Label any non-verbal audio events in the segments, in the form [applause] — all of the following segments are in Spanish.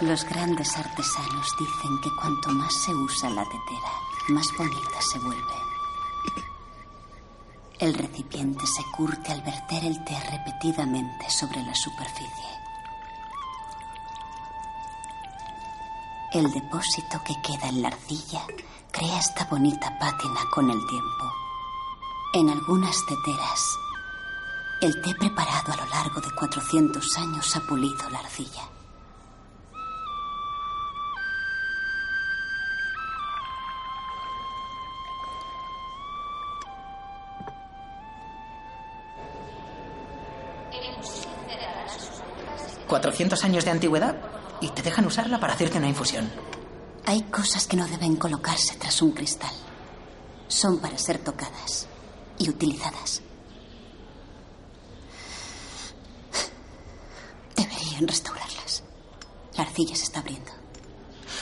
Los grandes artesanos dicen que cuanto más se usa la tetera, más bonita se vuelve. El recipiente se curte al verter el té repetidamente sobre la superficie. El depósito que queda en la arcilla crea esta bonita pátina con el tiempo. En algunas teteras, el té preparado a lo largo de 400 años ha pulido la arcilla. ¿400 años de antigüedad? Y te dejan usarla para hacerte una infusión. Hay cosas que no deben colocarse tras un cristal. Son para ser tocadas y utilizadas. Deberían restaurarlas. La arcilla se está abriendo.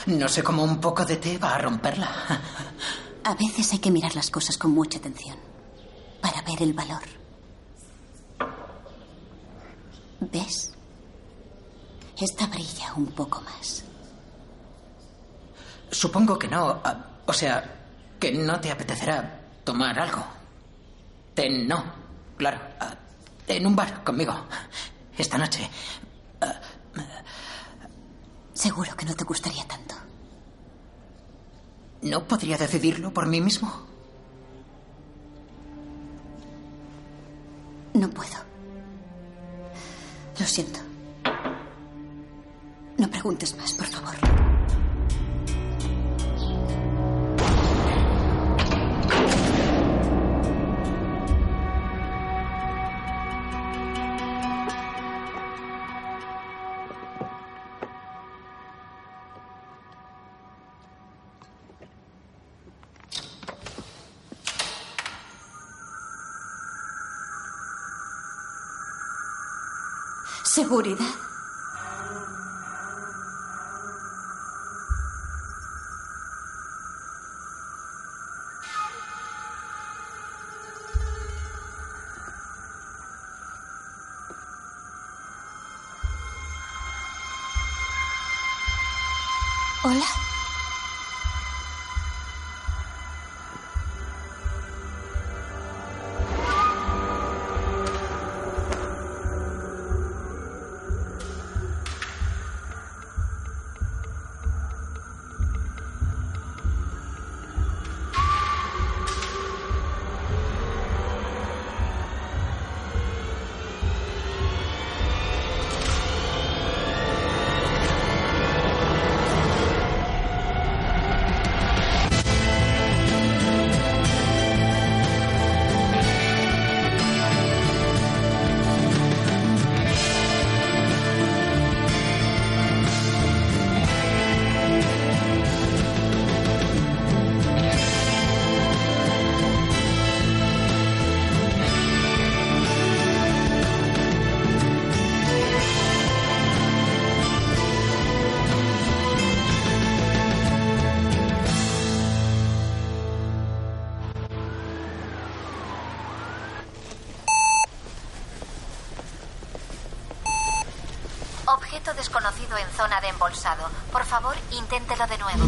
No sé cómo un poco de té va a romperla. A veces hay que mirar las cosas con mucha atención para ver el valor. ¿Ves? Esta brilla un poco más. Supongo que no. ah, O sea, que no te apetecerá tomar algo. Té no. Claro. ah, En un bar conmigo. Esta noche. Seguro que no te gustaría tanto. ¿No podría decidirlo por mí mismo? No puedo. Lo siento. No preguntes más, por favor. Seguridad. Objeto desconocido en zona de embolsado. Por favor, inténtelo de nuevo.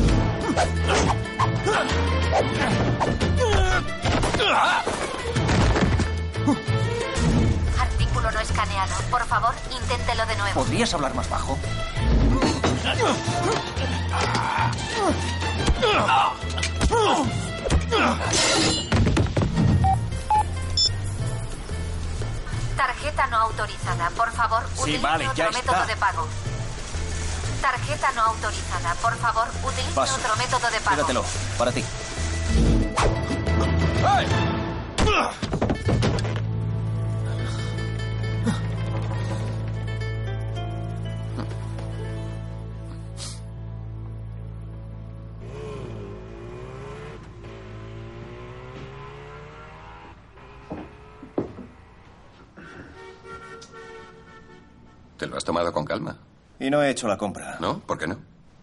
Artículo no escaneado. Por favor, inténtelo de nuevo. ¿Podrías hablar más bajo? Tarjeta no autorizada. Por favor, Sí, utilice vale, otro ya método está. de pago. Tarjeta no autorizada. Por favor, utilice Paso. otro método de pago. Quédatelo, para ti. He hecho la compra. ¿No? ¿Por qué no?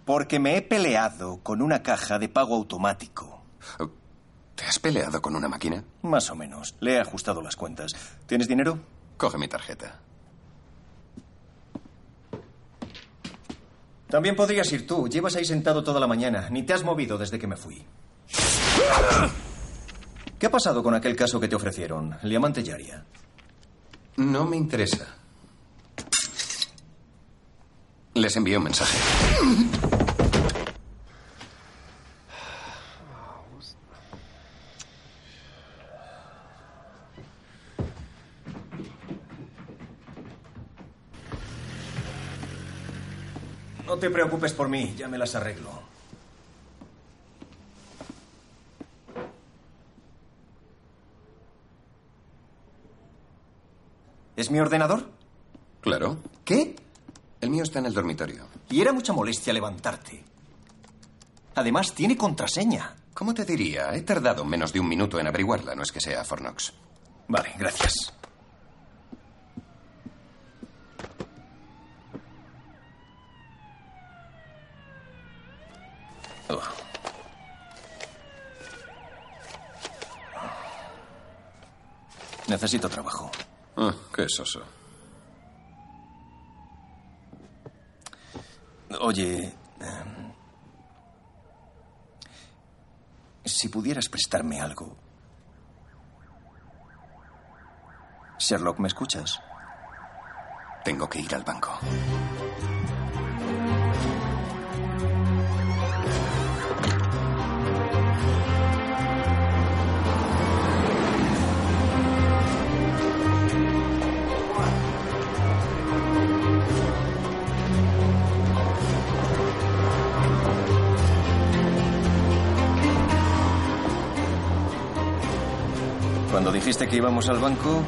Porque me he peleado con una caja de pago automático. ¿Te has peleado con una máquina? Más o menos. Le he ajustado las cuentas. ¿Tienes dinero? Coge mi tarjeta. También podrías ir tú. Llevas ahí sentado toda la mañana. Ni te has movido desde que me fui. ¿Qué ha pasado con aquel caso que te ofrecieron? El diamante Yaria. No me interesa. Les envío un mensaje. No te preocupes por mí, ya me las arreglo. ¿Es mi ordenador? Está en el dormitorio. Y era mucha molestia levantarte. Además, tiene contraseña. ¿Cómo te diría? He tardado menos de un minuto en averiguarla, no es que sea Fornox. Vale, gracias. Oh. Necesito trabajo. Ah, qué soso. Oye, em, si pudieras prestarme algo. Sherlock, ¿me escuchas? Tengo que ir al banco. Cuando dijiste que íbamos al banco,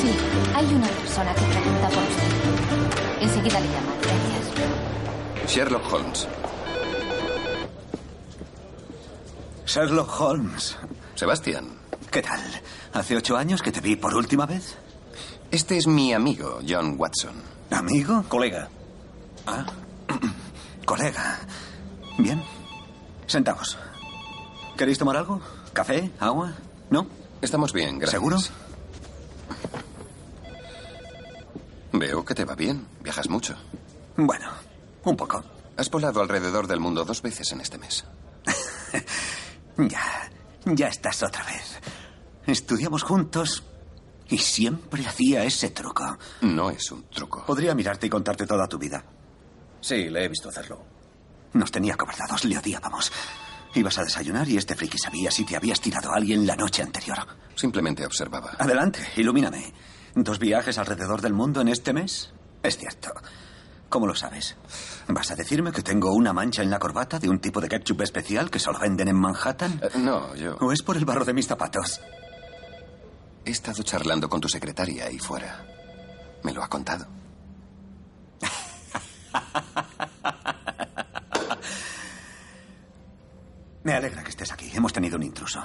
Sí, hay una persona que pregunta por usted. Enseguida le llamo. Gracias. Sherlock Holmes. Sherlock Holmes. Sebastián. ¿Qué tal? ¿Hace ocho años que te vi por última vez? Este es mi amigo, John Watson. ¿Amigo? colega, Ah. [clears throat] Colega. Bien. Sentaos. ¿Queréis tomar algo? ¿Café? ¿Agua? ¿No? Estamos bien, gracias. ¿Seguro? Veo que te va bien. Viajas mucho. Bueno, un poco. Has volado alrededor del mundo dos veces en este mes. [laughs] Ya, ya estás otra vez. Estudiamos juntos y siempre hacía ese truco. No es un truco. Podría mirarte y contarte toda tu vida. sí, le he visto hacerlo. Nos tenía cobardados, le odiábamos. Ibas a desayunar y este friki sabía si te habías tirado a alguien la noche anterior. Simplemente observaba. Adelante, ilumíname. ¿Dos viajes alrededor del mundo en este mes? Es cierto. ¿Cómo lo sabes? ¿Vas a decirme que tengo una mancha en la corbata de un tipo de ketchup especial que solo venden en Manhattan? Eh, no, yo ¿O es por el barro de mis zapatos? He estado charlando con tu secretaria ahí fuera. Me lo ha contado. [laughs] Me alegra que estés aquí. Hemos tenido un intruso.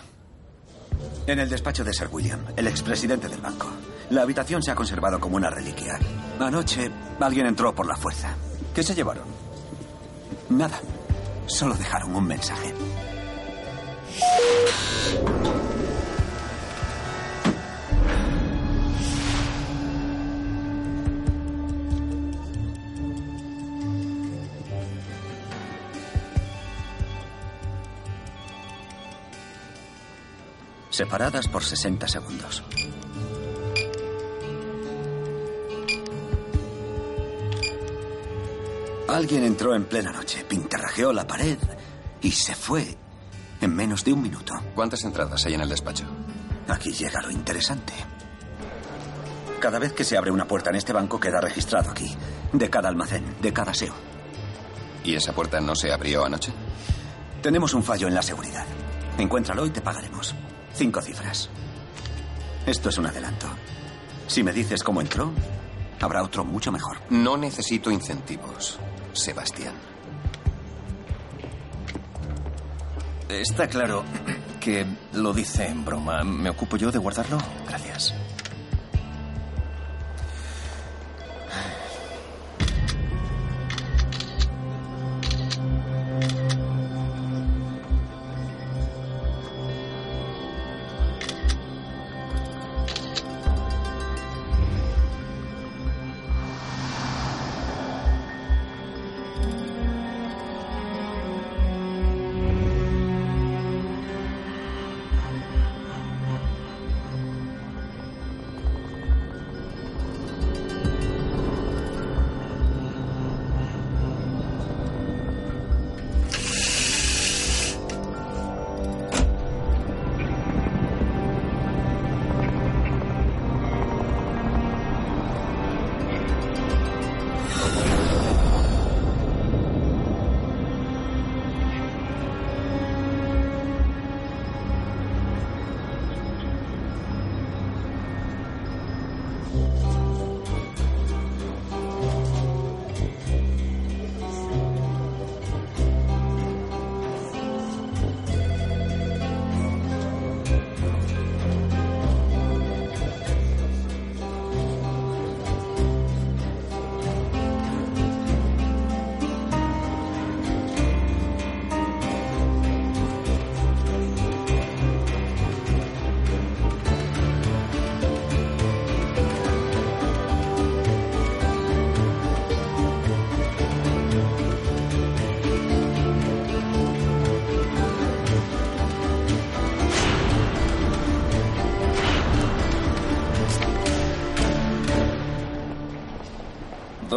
En el despacho de Sir William, el expresidente del banco. La habitación se ha conservado como una reliquia. Anoche alguien entró por la fuerza. ¿Qué se llevaron? Nada. Solo dejaron un mensaje. Separadas por 60 segundos. Alguien entró en plena noche, pintarrajeó la pared y se fue en menos de un minuto. ¿Cuántas entradas hay en el despacho? Aquí llega lo interesante. Cada vez que se abre una puerta en este banco queda registrado aquí. De cada almacén, de cada SEO. ¿Y esa puerta no se abrió anoche? Tenemos un fallo en la seguridad. Encuéntralo y te pagaremos. Cinco cifras. Esto es un adelanto. Si me dices cómo entró, habrá otro mucho mejor. No necesito incentivos, Sebastián. Está claro que lo dice en broma. ¿Me ocupo yo de guardarlo? Gracias.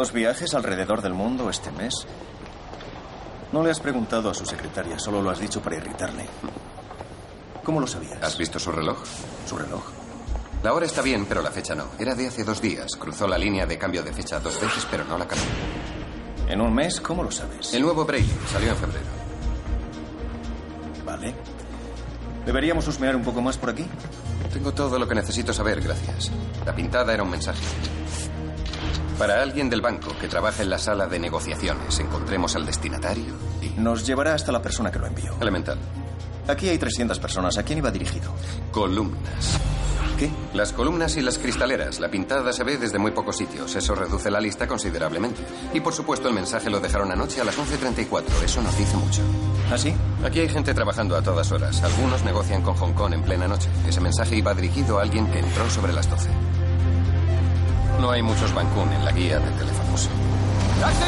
Dos viajes alrededor del mundo este mes. No le has preguntado a su secretaria, solo lo has dicho para irritarle. ¿Cómo lo sabías? ¿Has visto su reloj? ¿Su reloj? La hora está bien, pero la fecha no. Era de hace dos días. Cruzó la línea de cambio de fecha dos veces, pero no la cambió. ¿En un mes? ¿Cómo lo sabes? El nuevo Braille salió en febrero. Vale. ¿Deberíamos husmear un poco más por aquí? Tengo todo lo que necesito saber, gracias. La pintada era un mensaje. Para alguien del banco que trabaja en la sala de negociaciones, encontremos al destinatario y... Nos llevará hasta la persona que lo envió. Elemental. Aquí hay 300 personas. ¿A quién iba dirigido? Columnas. ¿Qué? Las columnas y las cristaleras. La pintada se ve desde muy pocos sitios. Eso reduce la lista considerablemente. Y por supuesto el mensaje lo dejaron anoche a las 11.34. Eso nos dice mucho. ¿Ah, sí? Aquí hay gente trabajando a todas horas. Algunos negocian con Hong Kong en plena noche. Ese mensaje iba dirigido a alguien que entró sobre las 12. No hay muchos Bancún en la guía de teléfonos. ¡Taxi!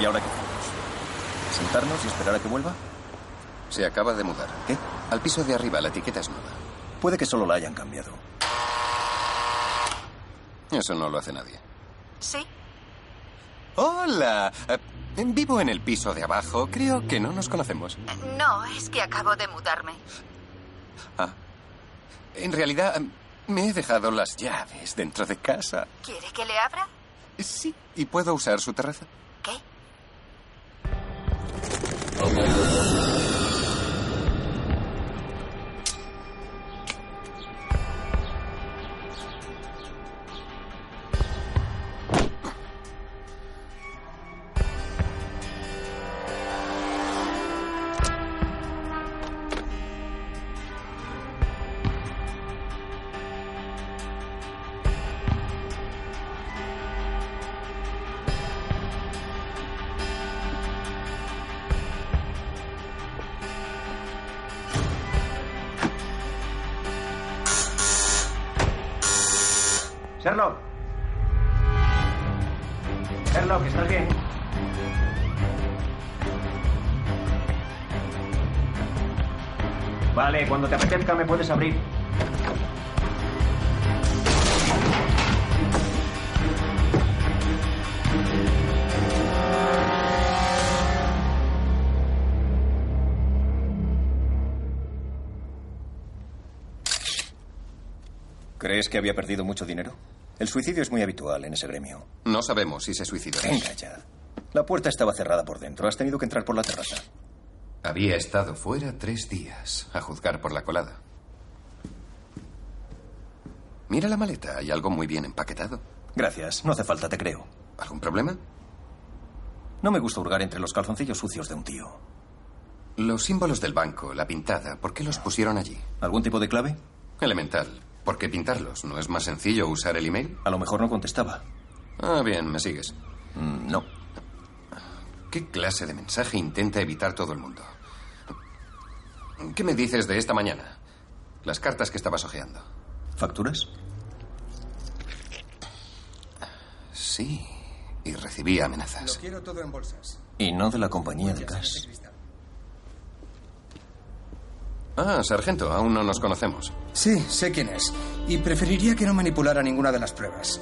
¿Y ahora qué hacemos? ¿Sentarnos y esperar a que vuelva? Se acaba de mudar. ¿Qué? Al piso de arriba, la etiqueta es nueva. Puede que solo la hayan cambiado. Eso no lo hace nadie. Sí. Hola. Eh, vivo en el piso de abajo. Creo que no nos conocemos. No, es que acabo de mudarme. Ah. En realidad, me he dejado las llaves dentro de casa. ¿Quiere que le abra? Sí. ¿Y puedo usar su terraza? ¿Qué? Cuando te apetezca me puedes abrir. ¿Crees que había perdido mucho dinero? El suicidio es muy habitual en ese gremio. No sabemos si se suicidó. Venga ya. La puerta estaba cerrada por dentro. Has tenido que entrar por la terraza. Había estado fuera tres días, a juzgar por la colada. Mira la maleta, hay algo muy bien empaquetado. Gracias. No hace falta, te creo. ¿Algún problema? No me gusta hurgar entre los calzoncillos sucios de un tío. Los símbolos del banco, la pintada, ¿por qué los pusieron allí? ¿Algún tipo de clave? Elemental. ¿Por qué pintarlos? ¿No es más sencillo usar el email? A lo mejor no contestaba. Ah, bien, me sigues. Mm, no. ¿Qué clase de mensaje intenta evitar todo el mundo? ¿Qué me dices de esta mañana? Las cartas que estabas hojeando. ¿Facturas? Sí. Y recibí amenazas. quiero todo en bolsas. Y no de la compañía de gas. Ah, sargento, aún no nos conocemos. Sí, sé quién es. Y preferiría que no manipulara ninguna de las pruebas.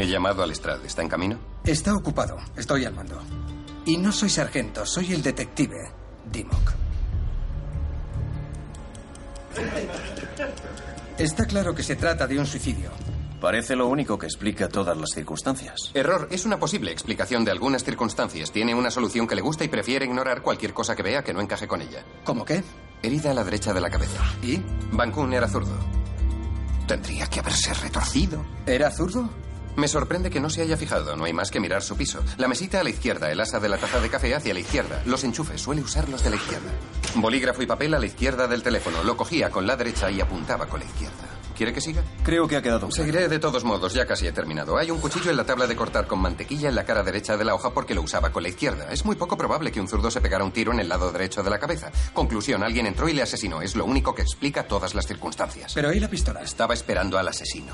He llamado al Estrad. ¿Está en camino? Está ocupado. Estoy al mando. Y no soy sargento, soy el detective Dimok. Está claro que se trata de un suicidio. Parece lo único que explica todas las circunstancias. Error. Es una posible explicación de algunas circunstancias. Tiene una solución que le gusta y prefiere ignorar cualquier cosa que vea que no encaje con ella. ¿Cómo qué? Herida a la derecha de la cabeza. ¿Y? Bancún era zurdo. Tendría que haberse retorcido. ¿Era zurdo? Me sorprende que no se haya fijado. No hay más que mirar su piso. La mesita a la izquierda, el asa de la taza de café hacia la izquierda. Los enchufes, suele usarlos de la izquierda. Bolígrafo y papel a la izquierda del teléfono. Lo cogía con la derecha y apuntaba con la izquierda. ¿Quiere que siga? Creo que ha quedado. Seguiré de todos modos, ya casi he terminado. Hay un cuchillo en la tabla de cortar con mantequilla en la cara derecha de la hoja porque lo usaba con la izquierda. Es muy poco probable que un zurdo se pegara un tiro en el lado derecho de la cabeza. Conclusión, alguien entró y le asesinó. Es lo único que explica todas las circunstancias. Pero ¿y la pistola? Estaba esperando al asesino.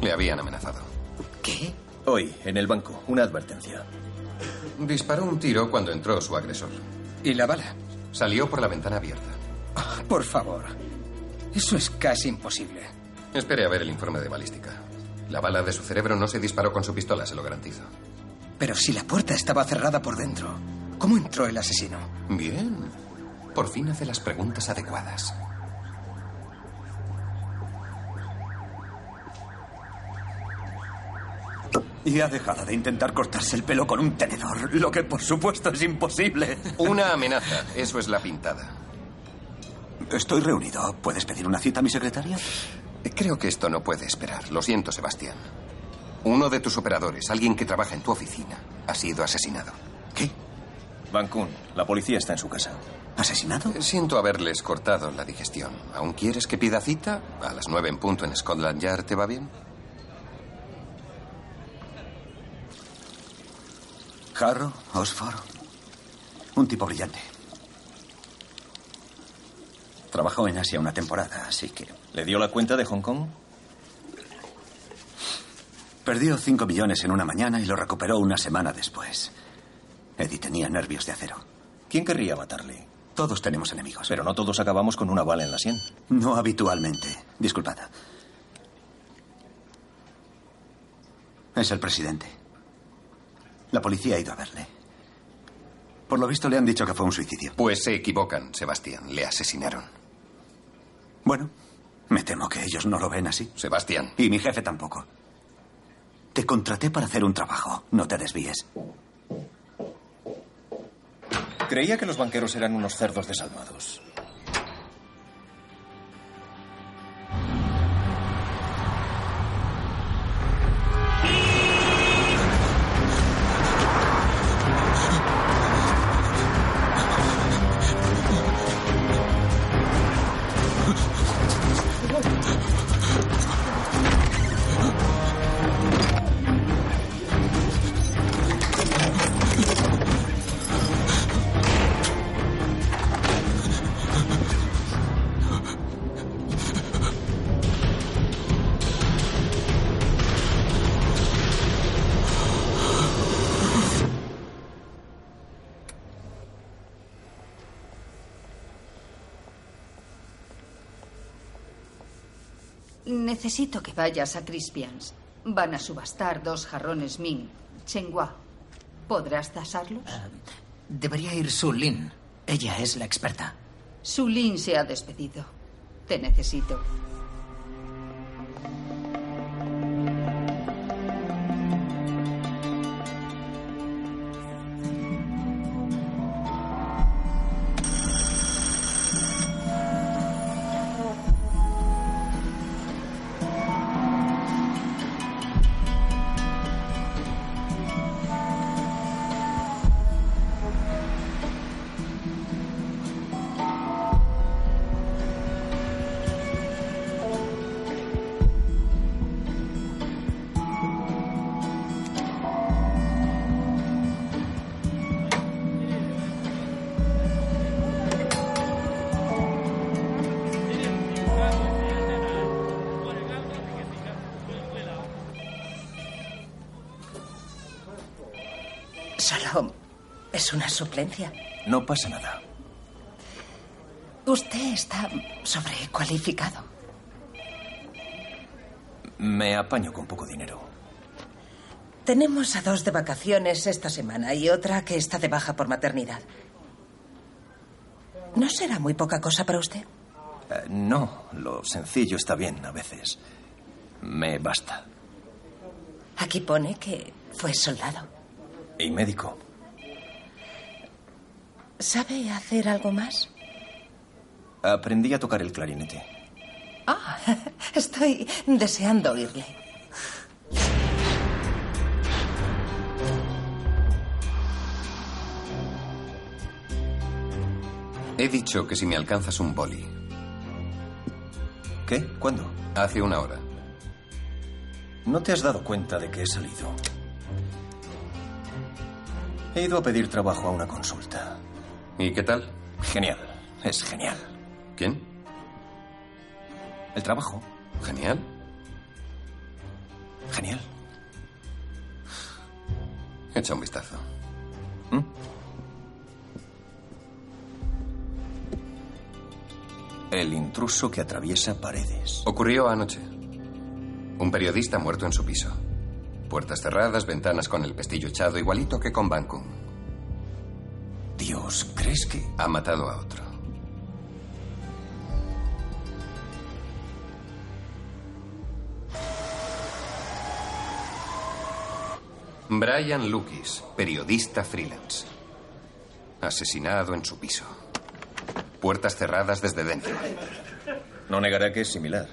Le habían amenazado. ¿Qué? Hoy, en el banco, una advertencia. Disparó un tiro cuando entró su agresor. ¿Y la bala? Salió por la ventana abierta. Ah, por favor. Eso es casi imposible. Espere a ver el informe de balística. La bala de su cerebro no se disparó con su pistola, se lo garantizo. Pero si la puerta estaba cerrada por dentro, ¿cómo entró el asesino? Bien. Por fin hace las preguntas adecuadas. Y ha dejado de intentar cortarse el pelo con un tenedor, lo que por supuesto es imposible. Una amenaza, eso es la pintada. Estoy reunido. ¿Puedes pedir una cita a mi secretaria? Creo que esto no puede esperar. Lo siento, Sebastián. Uno de tus operadores, alguien que trabaja en tu oficina, ha sido asesinado. ¿Qué? Van Kuhn, la policía está en su casa. ¿Asesinado? Siento haberles cortado la digestión. ¿Aún quieres que pida cita? A las nueve en punto en Scotland Yard, ¿te va bien? Harrow, Osford. Un tipo brillante. Trabajó en Asia una temporada, así que... ¿Le dio la cuenta de Hong Kong? Perdió cinco millones en una mañana y lo recuperó una semana después. Eddie tenía nervios de acero. ¿Quién querría matarle? Todos tenemos enemigos. Pero no todos acabamos con una bala en la sien. No habitualmente. Disculpad. Es el presidente. La policía ha ido a verle. Por lo visto le han dicho que fue un suicidio. Pues se equivocan, Sebastián. Le asesinaron. Bueno, me temo que ellos no lo ven así. Sebastián. Y mi jefe tampoco. Te contraté para hacer un trabajo. No te desvíes. Creía que los banqueros eran unos cerdos desalmados. Necesito que vayas a Crispians. Van a subastar dos jarrones Ming. Chenghua. ¿Podrás tasarlos? Debería ir Su Lin. Ella es la experta. Su Lin se ha despedido. Te necesito. Me apaño con poco dinero. Tenemos a dos de vacaciones esta semana y otra que está de baja por maternidad. ¿No será muy poca cosa para usted? Eh, no, lo sencillo está bien a veces. Me basta. Aquí pone que fue soldado. Y médico. ¿Sabe hacer algo más? Aprendí a tocar el clarinete. Ah, [laughs] estoy deseando oírle. He dicho que si me alcanzas un boli, ¿Qué? ¿Cuándo? Hace una hora. No te has dado cuenta de que he salido. He ido a pedir trabajo a una consulta. ¿Y qué tal? Genial. Es genial. ¿Quién? El trabajo. Genial. Genial. Echa un vistazo. El intruso que atraviesa paredes. Ocurrió anoche. Un periodista muerto en su piso. Puertas cerradas, ventanas con el pestillo echado, igualito que con Bancum. Dios, ¿crees que...? Ha matado a otro. Brian Lukis, periodista freelance. Asesinado en su piso. Puertas cerradas desde dentro. No negará que es similar.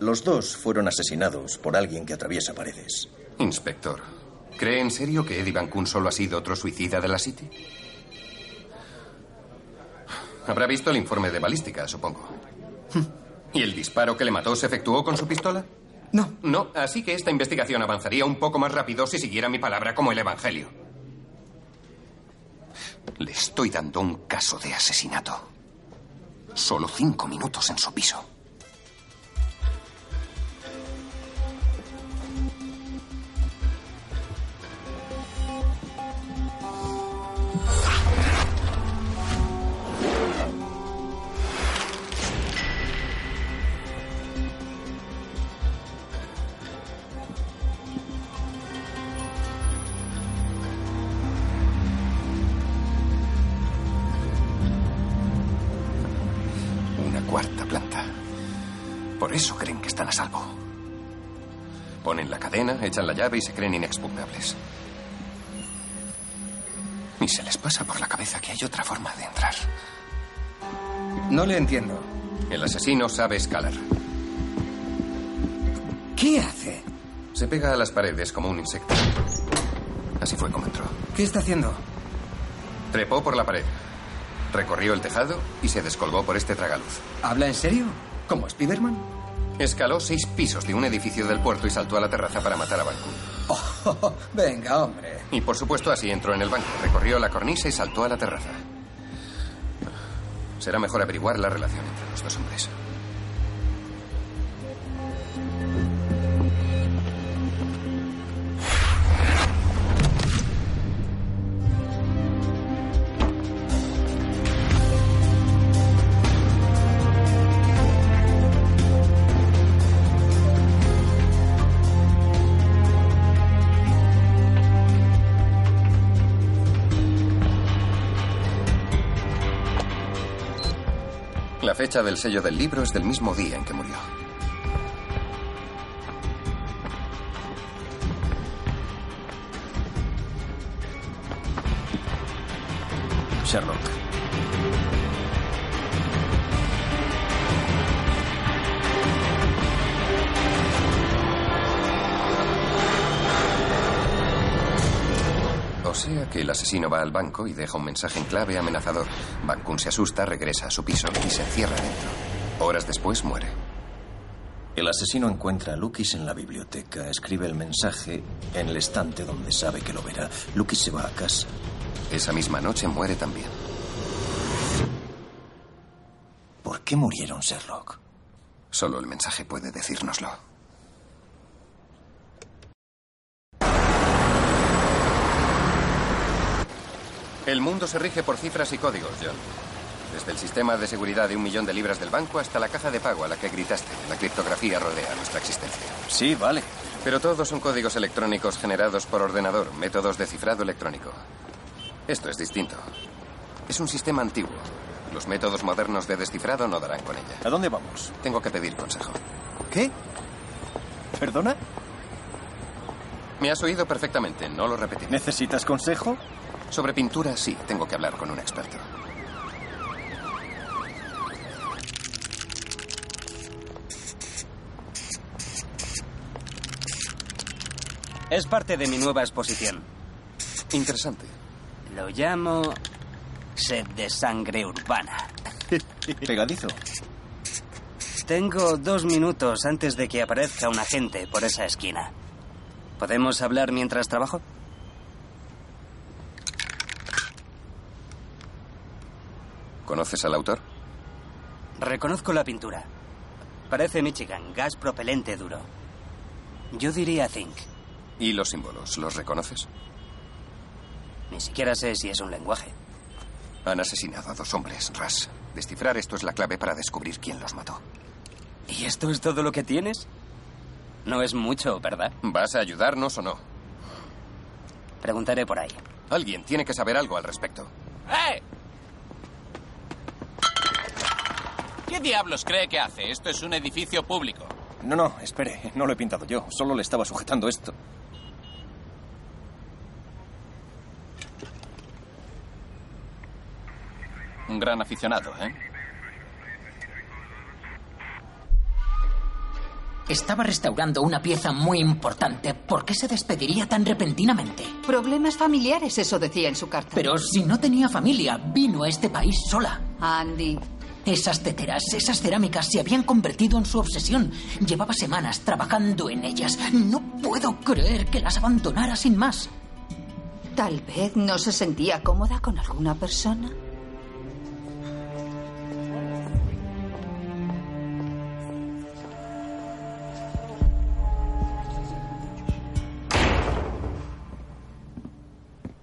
Los dos fueron asesinados por alguien que atraviesa paredes. Inspector, ¿cree en serio que Eddie Van Kuhn solo ha sido otro suicida de la City? Habrá visto el informe de balística, supongo. [laughs] ¿Y el disparo que le mató se efectuó con su pistola? No. No, así que esta investigación avanzaría un poco más rápido si siguiera mi palabra como el Evangelio. Le estoy dando un caso de asesinato. Solo cinco minutos en su piso. Llave y se creen inexpugnables. Y se les pasa por la cabeza que hay otra forma de entrar. No le entiendo. El asesino sabe escalar. ¿Qué hace? Se pega a las paredes como un insecto. Así fue como entró. ¿Qué está haciendo? Trepó por la pared. Recorrió el tejado y se descolgó por este tragaluz. ¿Habla en serio? ¿Como Spiderman? Escaló seis pisos de un edificio del puerto y saltó a la terraza para matar a Banco. Oh, [laughs] venga, hombre. Y por supuesto así entró en el banco. Recorrió la cornisa y saltó a la terraza. Será mejor averiguar la relación entre los dos hombres. La fecha del sello del libro es del mismo día en que murió. Que el asesino va al banco y deja un mensaje en clave amenazador. Van Kun se asusta, regresa a su piso y se encierra dentro. Horas después muere. El asesino encuentra a Lukis en la biblioteca, escribe el mensaje en el estante donde sabe que lo verá. Lukis se va a casa. Esa misma noche muere también. ¿Por qué murieron Sherlock? Solo el mensaje puede decírnoslo. El mundo se rige por cifras y códigos, John. Desde el sistema de seguridad de un millón de libras del banco hasta la caja de pago a la que gritaste. La criptografía rodea nuestra existencia. Sí, vale. Pero todos son códigos electrónicos generados por ordenador, métodos de cifrado electrónico. Esto es distinto. Es un sistema antiguo. Los métodos modernos de descifrado no darán con ella. ¿A dónde vamos? Tengo que pedir consejo. ¿Qué? ¿Perdona? Me has oído perfectamente, no lo repetiré. ¿Necesitas consejo? Sobre pintura, sí, tengo que hablar con un experto. Es parte de mi nueva exposición. Interesante. Lo llamo sed de sangre urbana. [laughs] Pegadizo. Tengo dos minutos antes de que aparezca un agente por esa esquina. ¿Podemos hablar mientras trabajo? ¿Conoces al autor? Reconozco la pintura. Parece Michigan, gas propelente duro. Yo diría zinc. ¿Y los símbolos? ¿Los reconoces? Ni siquiera sé si es un lenguaje. Han asesinado a dos hombres, Ras. Descifrar esto es la clave para descubrir quién los mató. ¿Y esto es todo lo que tienes? No es mucho, ¿verdad? ¿Vas a ayudarnos o no? Preguntaré por ahí. Alguien tiene que saber algo al respecto. ¡Eh! ¿Qué diablos cree que hace? Esto es un edificio público. No, no, espere. No lo he pintado yo. Solo le estaba sujetando esto. Un gran aficionado, ¿eh? Estaba restaurando una pieza muy importante. ¿Por qué se despediría tan repentinamente? Problemas familiares, eso decía en su carta. Pero si no tenía familia, vino a este país sola. Andy. Esas teteras, esas cerámicas se habían convertido en su obsesión. Llevaba semanas trabajando en ellas. No puedo creer que las abandonara sin más. Tal vez no se sentía cómoda con alguna persona.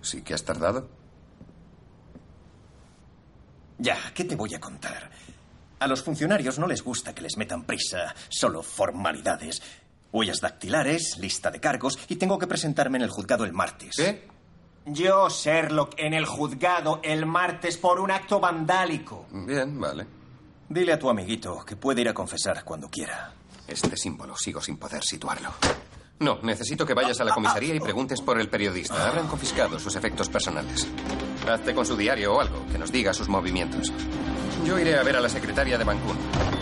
¿Sí que has tardado? Ya, ¿qué te voy a contar? A los funcionarios no les gusta que les metan prisa, solo formalidades. Huellas dactilares, lista de cargos y tengo que presentarme en el juzgado el martes. ¿Qué? Yo, Sherlock, en el juzgado el martes por un acto vandálico. Bien, vale. Dile a tu amiguito que puede ir a confesar cuando quiera. Este símbolo sigo sin poder situarlo. No, necesito que vayas a la comisaría y preguntes por el periodista. Habrán confiscado sus efectos personales. Hazte con su diario o algo, que nos diga sus movimientos. Yo iré a ver a la secretaria de Bancún.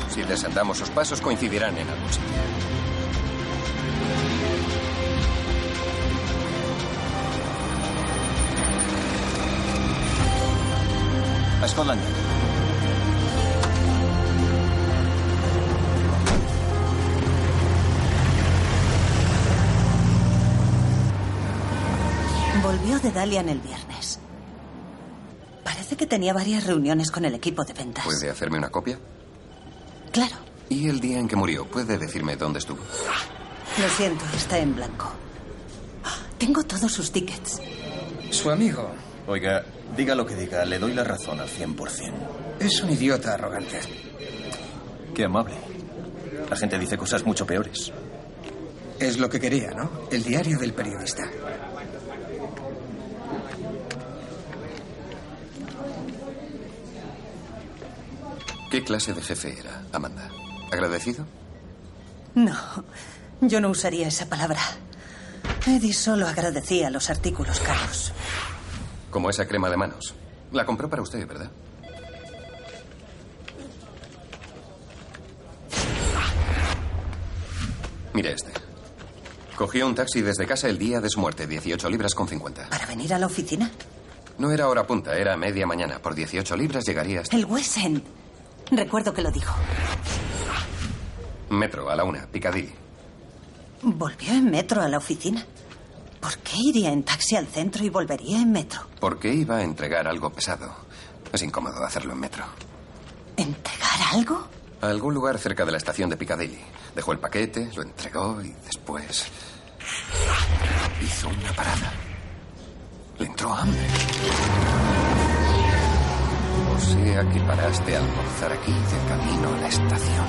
Si desandamos sus pasos, coincidirán en algún sitio. Scotland Volvió de Dalian el viernes. Parece que tenía varias reuniones con el equipo de ventas. ¿Puede hacerme una copia? Claro. ¿Y el día en que murió? ¿Puede decirme dónde estuvo? Lo siento, está en blanco. Tengo todos sus tickets. Su amigo. Oiga, diga lo que diga, le doy la razón al 100%. Es un idiota arrogante. Qué amable. La gente dice cosas mucho peores. Es lo que quería, ¿no? El diario del periodista. ¿Qué clase de jefe era, Amanda? ¿Agradecido? No, yo no usaría esa palabra. Eddie solo agradecía los artículos caros. Como esa crema de manos. La compró para usted, ¿verdad? Mire este. Cogió un taxi desde casa el día de su muerte, 18 libras con 50. ¿Para venir a la oficina? No era hora punta, era media mañana. Por 18 libras llegaría hasta... El West End. Recuerdo que lo dijo. Metro, a la una, Piccadilly. ¿Volvió en metro a la oficina? ¿Por qué iría en taxi al centro y volvería en metro? ¿Por qué iba a entregar algo pesado? Es incómodo hacerlo en metro. ¿Entregar algo? A algún lugar cerca de la estación de Piccadilly. Dejó el paquete, lo entregó y después... hizo una parada. Le entró hambre. Sea que paraste a almorzar aquí de camino a la estación.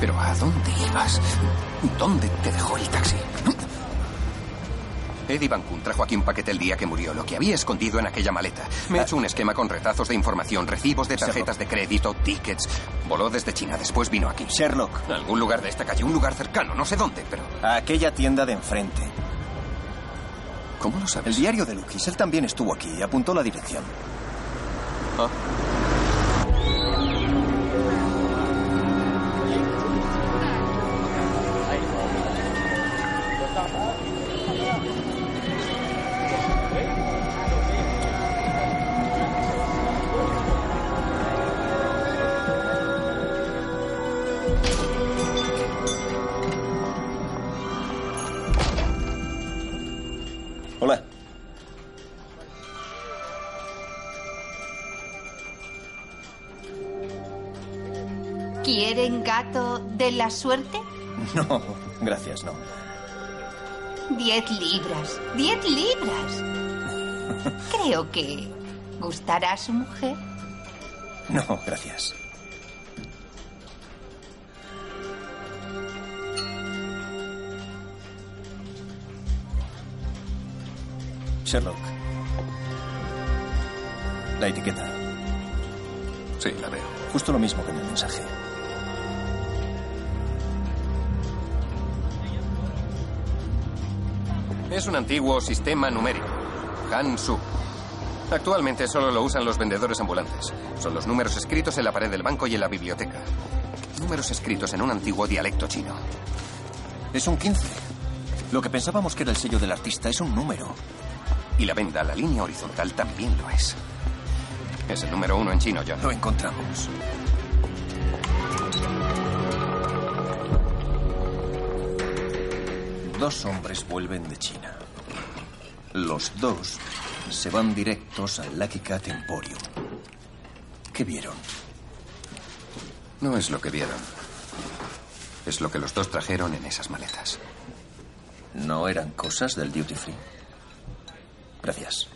Pero ¿a dónde ibas? ¿Dónde te dejó el taxi? Eddie Bancun trajo aquí un paquete el día que murió, lo que había escondido en aquella maleta. Me he hecho un esquema con retazos de información, recibos de tarjetas de crédito, tickets. Voló desde China, después vino aquí. Sherlock. A algún lugar de esta calle, un lugar cercano, no sé dónde, pero... A aquella tienda de enfrente. ¿Cómo lo sabes? El diario de Lukis. Él también estuvo aquí y apuntó la dirección. Ah. ¿Quieren gato de la suerte? [laughs] No, gracias, no. Diez libras. Diez libras. Creo que gustará a su mujer. No, gracias. Sherlock. La etiqueta. Sí, la veo. Justo lo mismo que en el mensaje. Es un antiguo sistema numérico. Hansu. Actualmente solo lo usan los vendedores ambulantes. Son los números escritos en la pared del banco y en la biblioteca. Números escritos en un antiguo dialecto chino. Es un 15. Lo que pensábamos que era el sello del artista es un número. Y la venda, la línea horizontal, también lo es. Es el número uno en chino, John. Lo encontramos. Dos hombres vuelven de China. Los dos se van directos al Lucky Cat Emporium. ¿Qué vieron? No es lo que vieron. Es lo que los dos trajeron en esas maletas. ¿No eran cosas del duty free? Gracias.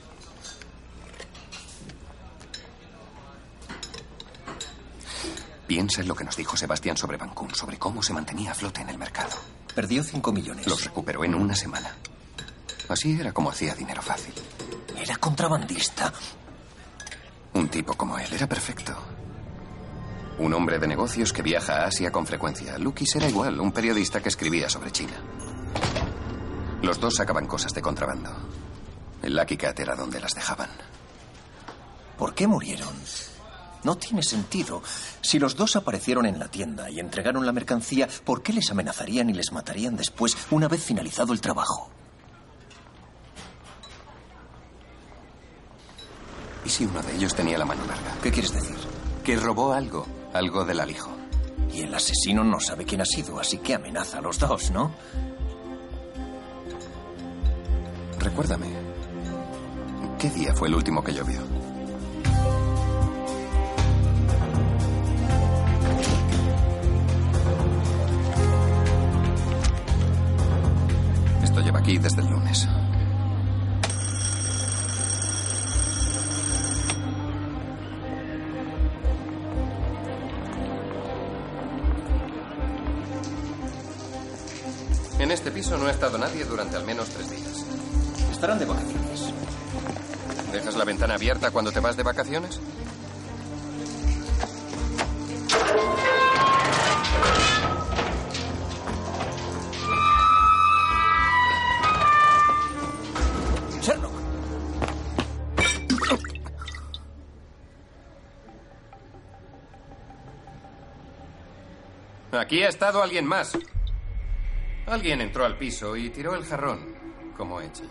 Piensa en lo que nos dijo Sebastián sobre Bancún, sobre cómo se mantenía a flote en el mercado. Perdió 5 millones. Los recuperó en una semana. Así era como hacía dinero fácil. Era contrabandista. Un tipo como él era perfecto. Un hombre de negocios que viaja a Asia con frecuencia. Lukis era igual, un periodista que escribía sobre China. Los dos sacaban cosas de contrabando. El Lucky Cat era donde las dejaban. ¿Por qué murieron? No tiene sentido. Si los dos aparecieron en la tienda y entregaron la mercancía, ¿por qué les amenazarían y les matarían después, una vez finalizado el trabajo? ¿Y si uno de ellos tenía la mano larga? ¿Qué quieres decir? Que robó algo, algo del alijo. Y el asesino no sabe quién ha sido, así que amenaza a los dos, ¿no? Recuérdame, ¿qué día fue el último que llovió? Lleva aquí desde el lunes. En este piso no ha estado nadie durante al menos tres días. Estarán de vacaciones. ¿Dejas la ventana abierta cuando te vas de vacaciones? Aquí ha estado alguien más. Alguien entró al piso y tiró el jarrón, como he hecho yo.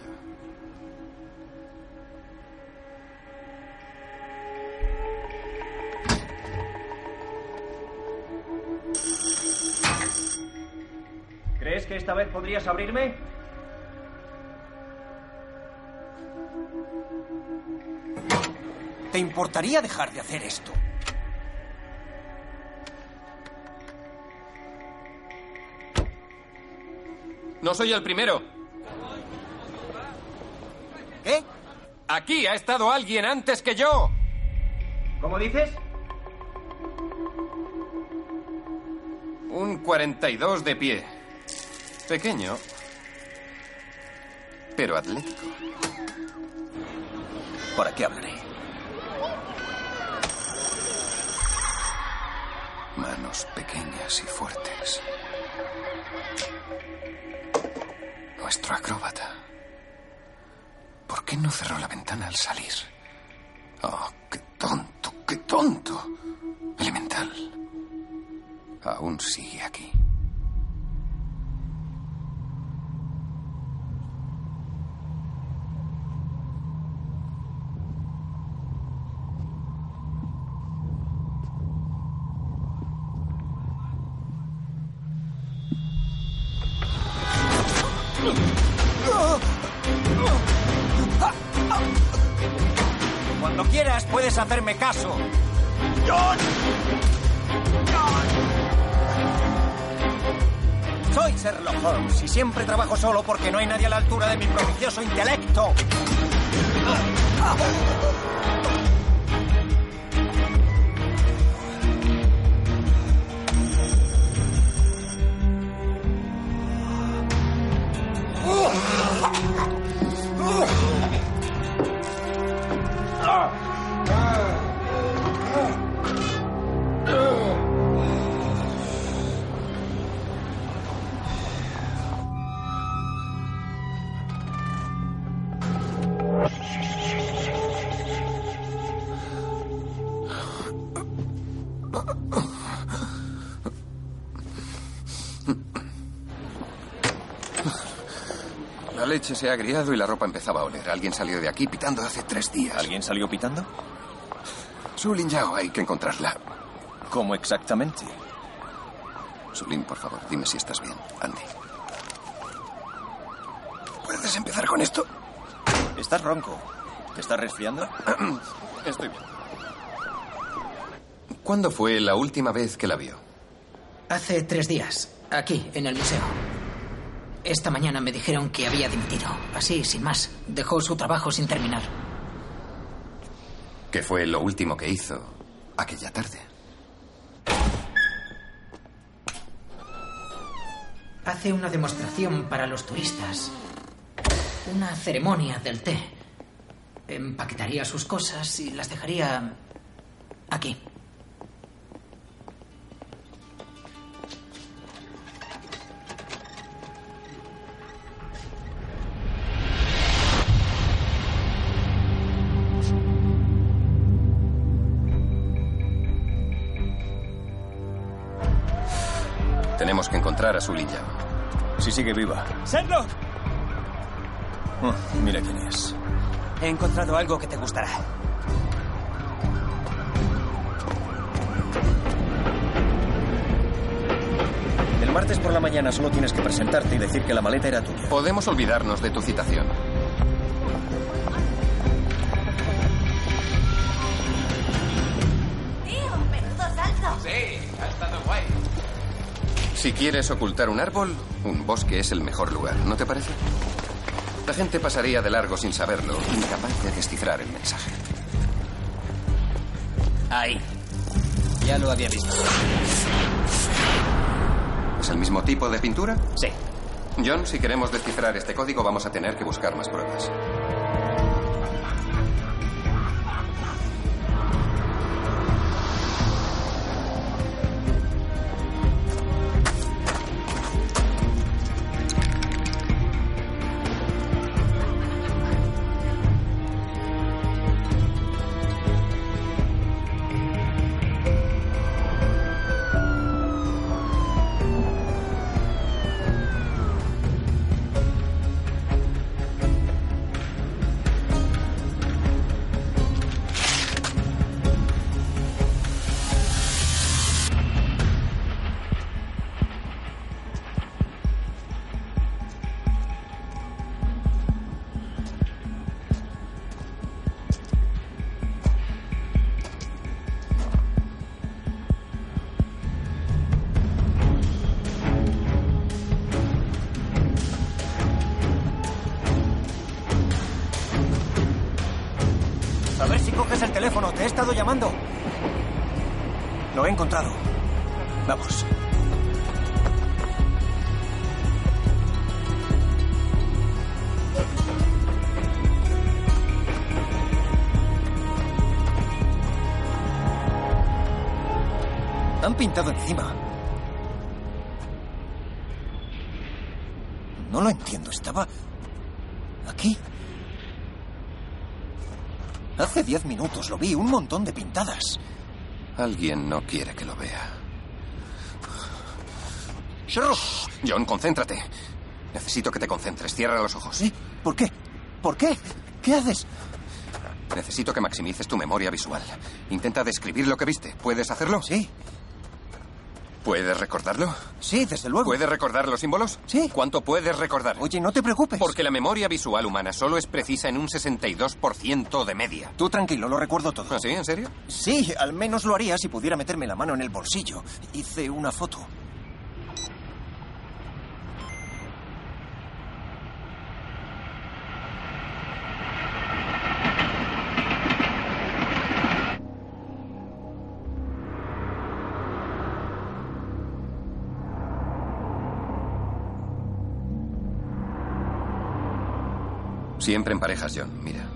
¿Crees que esta vez podrías abrirme? ¿Te importaría dejar de hacer esto? No soy el primero. ¿Qué? Aquí ha estado alguien antes que yo. ¿Cómo dices? Un 42 de pie. Pequeño, pero atlético. ¿Para qué hablaré? Manos pequeñas y fuertes. Nuestro acróbata. ¿Por qué no cerró la ventana al salir? Oh, qué tonto, qué tonto. Elemental. Aún sigue aquí. Caso. ¡John! Soy Sherlock Holmes y siempre trabajo solo porque no hay nadie a la altura de mi prodigioso intelecto. Leche se ha agriado y la ropa empezaba a oler. Alguien salió de aquí pitando hace tres días. ¿Alguien salió pitando? Sulin Yao, hay que encontrarla. ¿Cómo exactamente? Sulin, por favor, dime si estás bien. Andy. ¿Puedes empezar con esto? Estás ronco. ¿Te estás resfriando? [clears throat] Estoy bien. ¿Cuándo fue la última vez que la vio? Hace tres días, aquí, en el museo. Esta mañana me dijeron que había dimitido. Así, sin más. Dejó su trabajo sin terminar. ¿Qué fue lo último que hizo aquella tarde? Hace una demostración para los turistas. Una ceremonia del té. Empaquetaría sus cosas y las dejaría aquí. Tenemos que encontrar a Sulin Yao. Si sigue viva. ¡Sherlock! Oh, mira quién es. He encontrado algo que te gustará. El martes por la mañana solo tienes que presentarte y decir que la maleta era tuya. Podemos olvidarnos de tu citación. Si quieres ocultar un árbol, un bosque es el mejor lugar, ¿no te parece? La gente pasaría de largo sin saberlo, incapaz de descifrar el mensaje. Ahí. Ya lo había visto. ¿Es el mismo tipo de pintura? Sí. John, si queremos descifrar este código vamos a tener que buscar más pruebas. Estado llamando. Lo he encontrado. Vamos. Han pintado encima. Lo vi, un montón de pintadas. Alguien no quiere que lo vea. Sherlock. John, concéntrate. Necesito que te concentres. Cierra los ojos. ¿Sí? ¿Por qué? ¿Por qué? ¿Qué haces? Necesito que maximices tu memoria visual. Intenta describir lo que viste. ¿Puedes hacerlo? Sí. ¿Puedes recordarlo? Sí, desde luego. ¿Puedes recordar los símbolos? Sí. ¿Cuánto puedes recordar? Oye, no te preocupes. Porque la memoria visual humana solo es precisa en un 62% de media. Tú tranquilo, lo recuerdo todo. ¿Ah, sí? ¿En serio? Sí, al menos lo haría si pudiera meterme la mano en el bolsillo. Hice una foto. Siempre en parejas, John. Mira.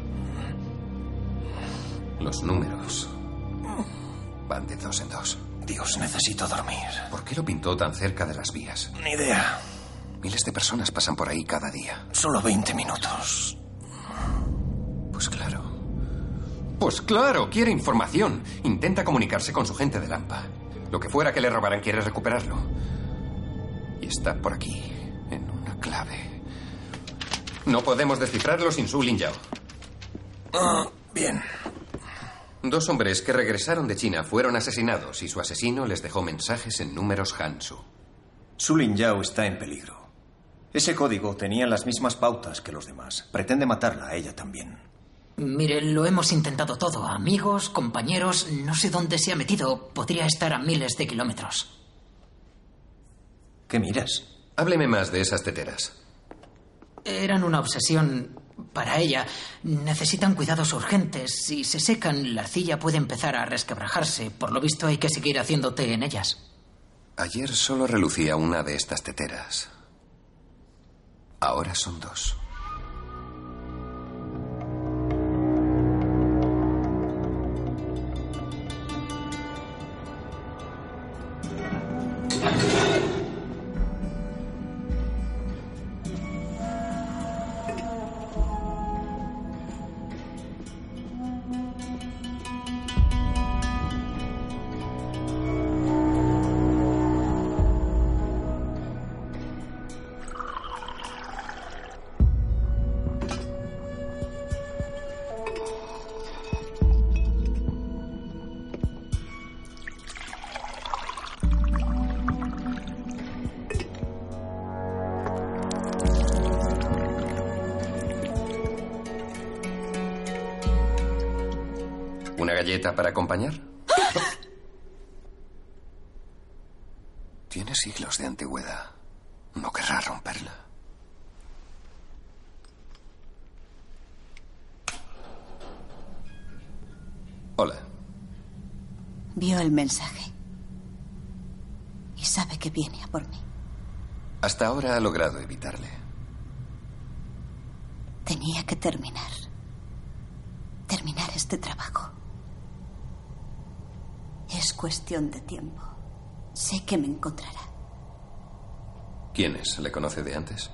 Los números van de dos en dos. Dios, necesito dormir. ¿Por qué lo pintó tan cerca de las vías? Ni idea. Miles de personas pasan por ahí cada día. Solo 20 minutos. Pues claro. Pues claro, quiere información. Intenta comunicarse con su gente de Lampa. Lo que fuera que le robaran quiere recuperarlo. Y está por aquí, en una clave. No podemos descifrarlo sin Su Lin Yao. Ah, bien. Dos hombres que regresaron de China fueron asesinados y su asesino les dejó mensajes en números Hansu. Su Lin Yao está en peligro. Ese código tenía las mismas pautas que los demás. Pretende matarla a ella también. Mire, lo hemos intentado todo. Amigos, compañeros, no sé dónde se ha metido. Podría estar a miles de kilómetros. ¿Qué miras? Hábleme más de esas teteras. Eran una obsesión para ella. Necesitan cuidados urgentes. Si se secan, la arcilla puede empezar a resquebrajarse. Por lo visto hay que seguir haciendo té en ellas. Ayer solo relucía una de estas teteras. Ahora son dos. Galleta para acompañar? Tiene siglos de antigüedad. No querrá romperla. Hola. Vio el mensaje. Y sabe que viene a por mí. Hasta ahora ha logrado evitarle. Tenía que terminar. Terminar este trabajo. Es cuestión de tiempo. Sé que me encontrará. ¿Quién es? ¿Le conoce de antes?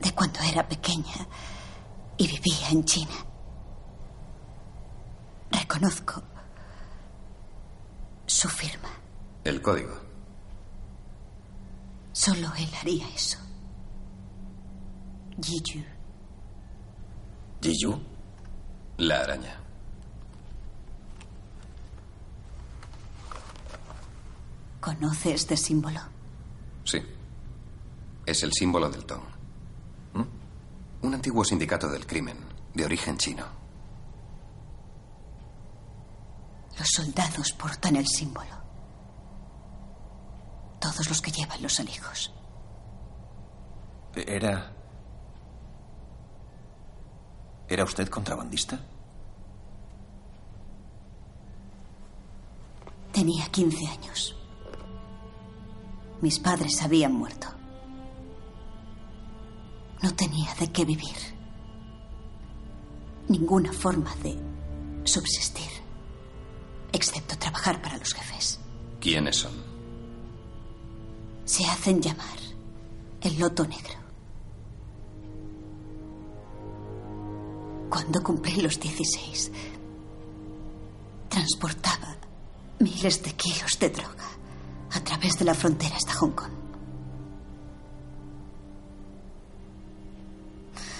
De cuando era pequeña y vivía en China. Reconozco su firma. El código. Solo él haría eso. Jiyu. ¿Jiyu? La araña. ¿Conoce este símbolo? Sí. Es el símbolo del Tong. ¿Mm? Un antiguo sindicato del crimen, de origen chino. Los soldados portan el símbolo. Todos los que llevan los alijos. ¿Era. ¿Era usted contrabandista? Tenía 15 años. Mis padres habían muerto. No tenía de qué vivir. Ninguna forma de subsistir. Excepto trabajar para los jefes. ¿Quiénes son? Se hacen llamar el Loto Negro. Cuando cumplí los 16, transportaba miles de kilos de droga a través de la frontera hasta Hong Kong.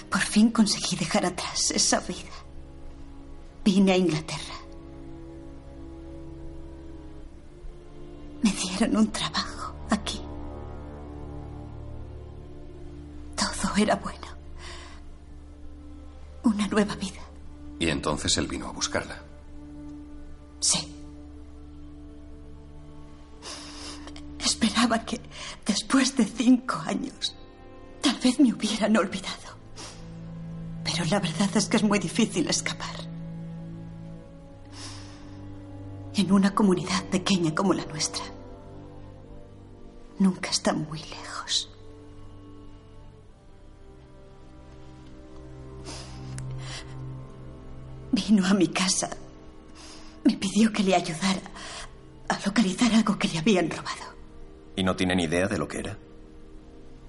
Por fin conseguí dejar atrás esa vida. Vine a Inglaterra. dieron un trabajo aquí. Todo era bueno. Una nueva vida. Y entonces él vino a buscarla. Sí. Esperaba que después de cinco años tal vez me hubieran olvidado. Pero la verdad es que es muy difícil escapar. En una comunidad pequeña como la nuestra. Nunca está muy lejos. Vino a mi casa. Me pidió que le ayudara a localizar algo que le habían robado. ¿Y no tienen idea de lo que era?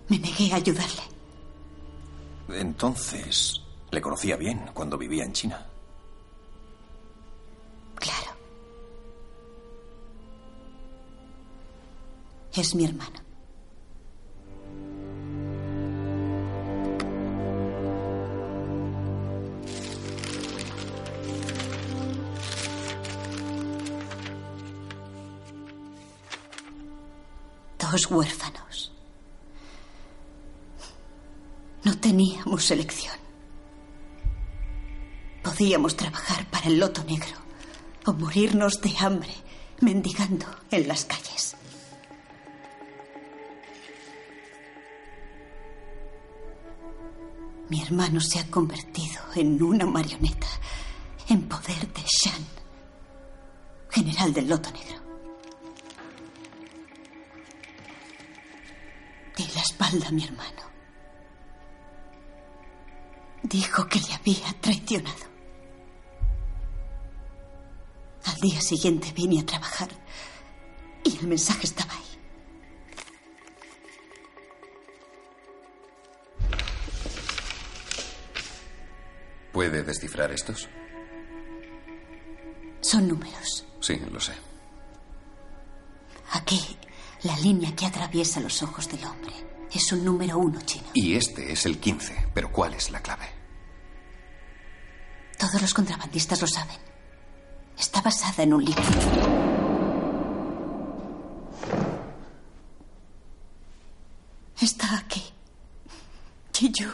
Me negué a ayudarle. Entonces, le conocía bien cuando vivía en China. Claro. Es mi hermano. Huérfanos. No teníamos elección. Podíamos trabajar para el loto negro o morirnos de hambre mendigando en las calles. Mi hermano se ha convertido en una marioneta en poder de Shan, general del loto negro. Espalda a mi hermano. Dijo que le había traicionado. Al día siguiente vine a trabajar y el mensaje estaba ahí. ¿Puede descifrar estos? Son números. Sí, lo sé. Aquí, la línea que atraviesa los ojos del hombre es un número uno chino. Y este es el 15. Pero ¿cuál es la clave? Todos los contrabandistas lo saben. Está basada en un libro. Está aquí. Chiyu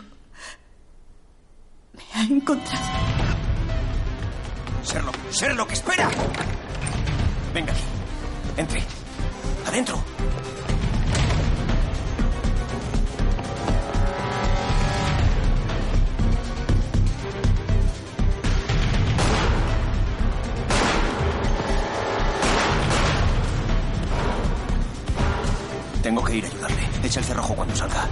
me ha encontrado. Sherlock, Sherlock, espera. Venga aquí. Entre. Adentro. Tengo que ir a ayudarle. Echa el cerrojo cuando salga.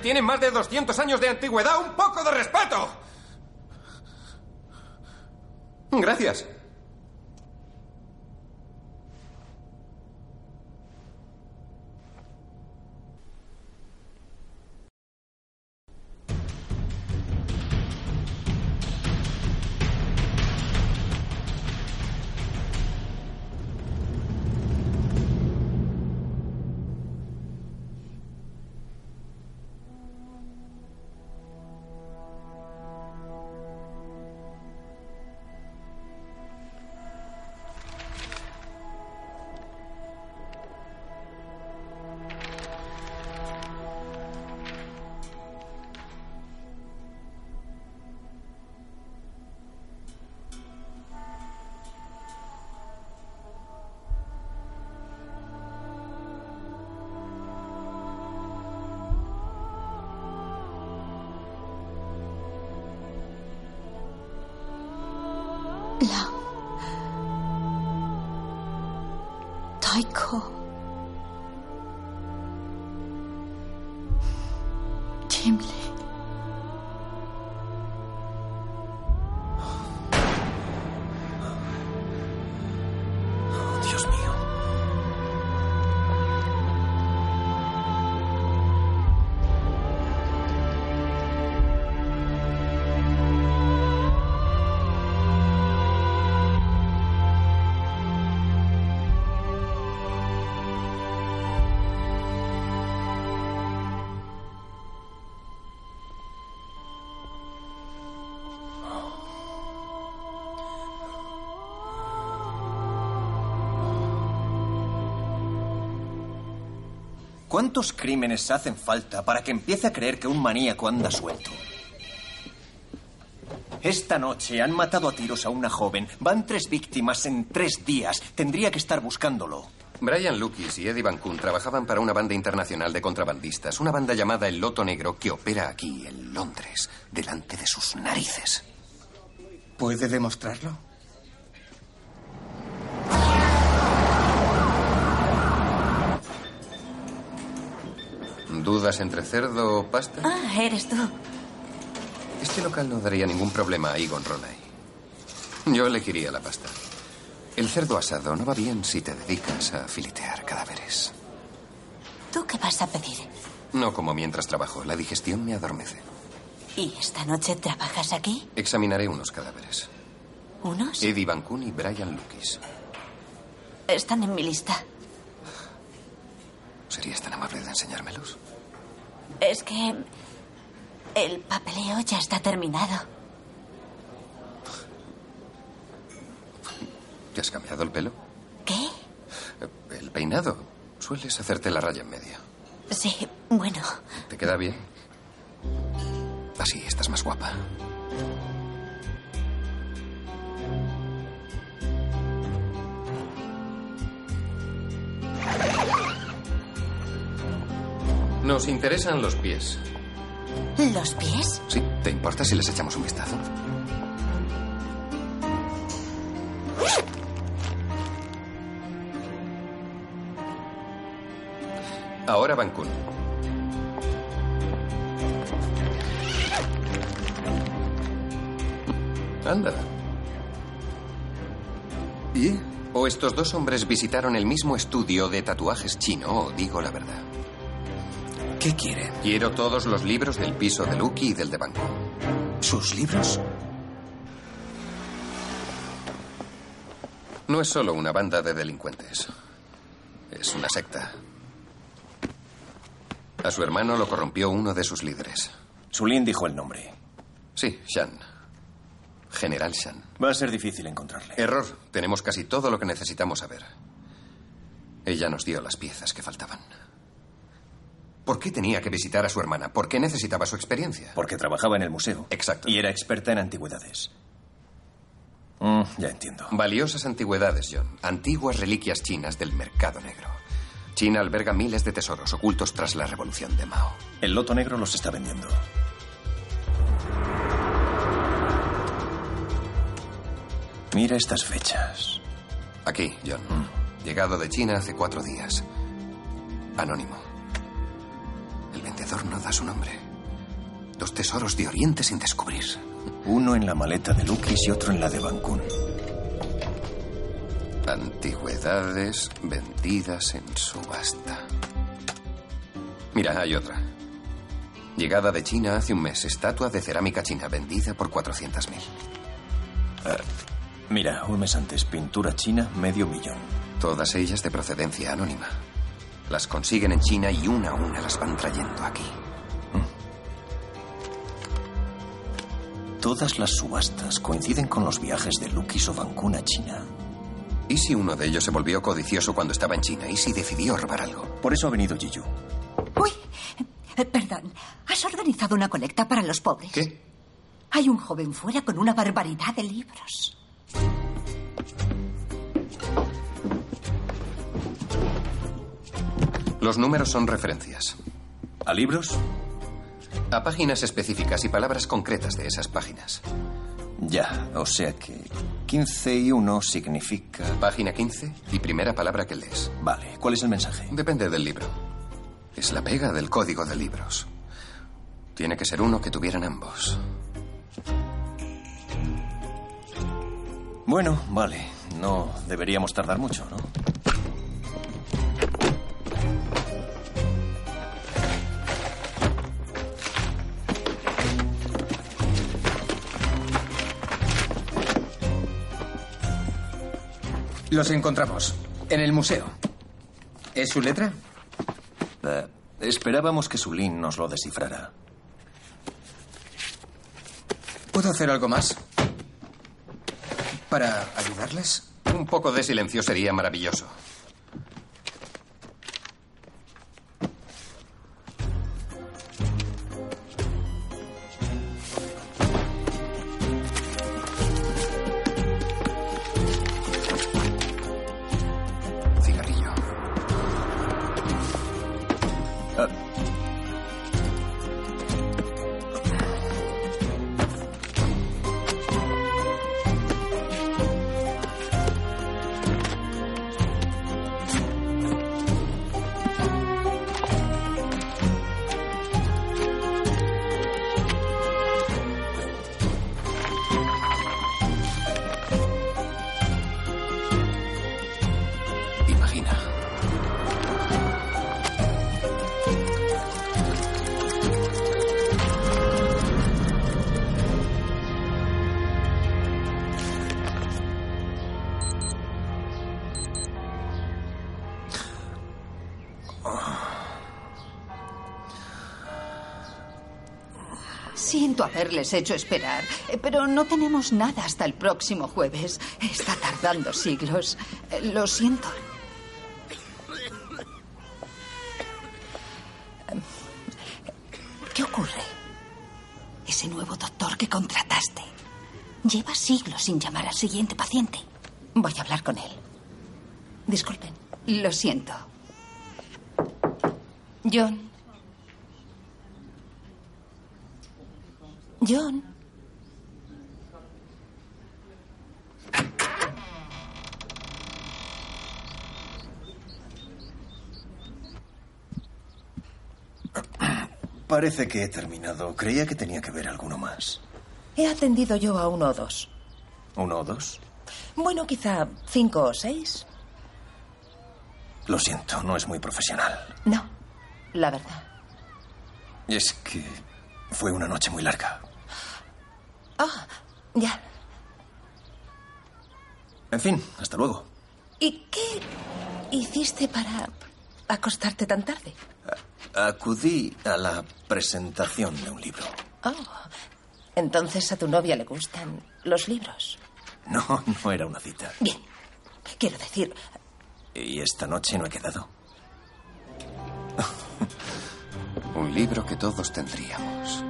Tienen más de 200 años de antigüedad. ¡Un poco de respeto! Gracias. ¿Cuántos crímenes hacen falta para que empiece a creer que un maníaco anda suelto? Esta noche han matado a tiros a una joven. Van tres víctimas en tres días. Tendría que estar buscándolo. Brian Lucas y Eddie Van Koon trabajaban para una banda internacional de contrabandistas, una banda llamada El Loto Negro que opera aquí, en Londres, delante de sus narices. ¿Puede demostrarlo? ¿Dudas entre cerdo o pasta? Ah, eres tú. Este local no daría ningún problema a Egon Ronay. Yo elegiría la pasta. El cerdo asado no va bien si te dedicas a filetear cadáveres. ¿Tú qué vas a pedir? No como mientras trabajo. La digestión me adormece. ¿Y esta noche trabajas aquí? Examinaré unos cadáveres. ¿Unos? Eddie Van Koon y Brian Lucas. Están en mi lista. ¿Serías tan amable de enseñármelos? Es que el papeleo ya está terminado. ¿Te has cambiado el pelo? ¿Qué? El peinado. Sueles hacerte la raya en medio. Sí, bueno. ¿Te queda bien? Así estás más guapa. Nos interesan los pies. ¿Los pies? Sí, ¿te importa si les echamos un vistazo? Ahora Van Koon. Anda. ¿Y? O estos dos hombres visitaron el mismo estudio de tatuajes chino, o digo la verdad. ¿Qué quieren? Quiero todos los libros del piso de Lucky y del de Banco. ¿Sus libros? No es solo una banda de delincuentes. Es una secta. A su hermano lo corrompió uno de sus líderes. Sulin dijo el nombre. Sí, Shan. General Shan. Va a ser difícil encontrarle. Error. Tenemos casi todo lo que necesitamos saber. Ella nos dio las piezas que faltaban. ¿Por qué tenía que visitar a su hermana? ¿Por qué necesitaba su experiencia? Porque trabajaba en el museo. Exacto. Y era experta en antigüedades. Mm, ya entiendo. Valiosas antigüedades, John. Antiguas reliquias chinas del mercado negro. China alberga miles de tesoros ocultos tras la revolución de Mao. El loto negro los está vendiendo. Mira estas fechas. Aquí, John. Llegado de China hace cuatro días. Anónimo. El vendedor no da su nombre. Dos tesoros de Oriente sin descubrir. Uno en la maleta de Lukis y otro en la de Bancún. Antigüedades vendidas en subasta. Mira, hay otra. Llegada de China hace un mes. Estatua de cerámica china vendida por 400.000. Ah, mira, un mes antes. Pintura china, medio millón. Todas ellas de procedencia anónima. Las consiguen en China y una a una las van trayendo aquí. Todas las subastas coinciden con los viajes de Lukis o a China. ¿Y si uno de ellos se volvió codicioso cuando estaba en China? ¿Y si decidió robar algo? Por eso ha venido Jiyu. Uy, eh, perdón. ¿Has organizado una colecta para los pobres? ¿Qué? Hay un joven fuera con una barbaridad de libros. Los números son referencias. ¿A libros? A páginas específicas y palabras concretas de esas páginas. Ya, o sea que 15 y 1 significa... Página 15 y primera palabra que lees. Vale, ¿cuál es el mensaje? Depende del libro. Es la pega del código de libros. Tiene que ser uno que tuvieran ambos. Bueno, vale. No deberíamos tardar mucho, ¿no? Los encontramos. En el museo. ¿Es su letra? Eh, esperábamos que Sulin nos lo descifrara. ¿Puedo hacer algo más? ¿Para ayudarles? Un poco de silencio sería maravilloso. Haberles hecho esperar, eh, pero no tenemos nada hasta el próximo jueves. Está tardando siglos. Eh, Lo siento. ¿Qué ocurre? Ese nuevo doctor que contrataste lleva siglos sin llamar al siguiente paciente. Voy a hablar con él. Disculpen. Lo siento. John. John. Parece que he terminado. Creía que tenía que ver alguno más. He atendido yo a uno o dos. ¿Uno o dos? Bueno, quizá cinco o seis. Lo siento, no es muy profesional. No, la verdad. Es que fue una noche muy larga. Ah, ya. En fin, hasta luego. ¿Y qué hiciste para acostarte tan tarde? Acudí a la presentación de un libro. Oh, entonces a tu novia le gustan los libros. No, no era una cita. Bien. Quiero decir, Y esta noche no he quedado. [laughs] Un libro que todos tendríamos.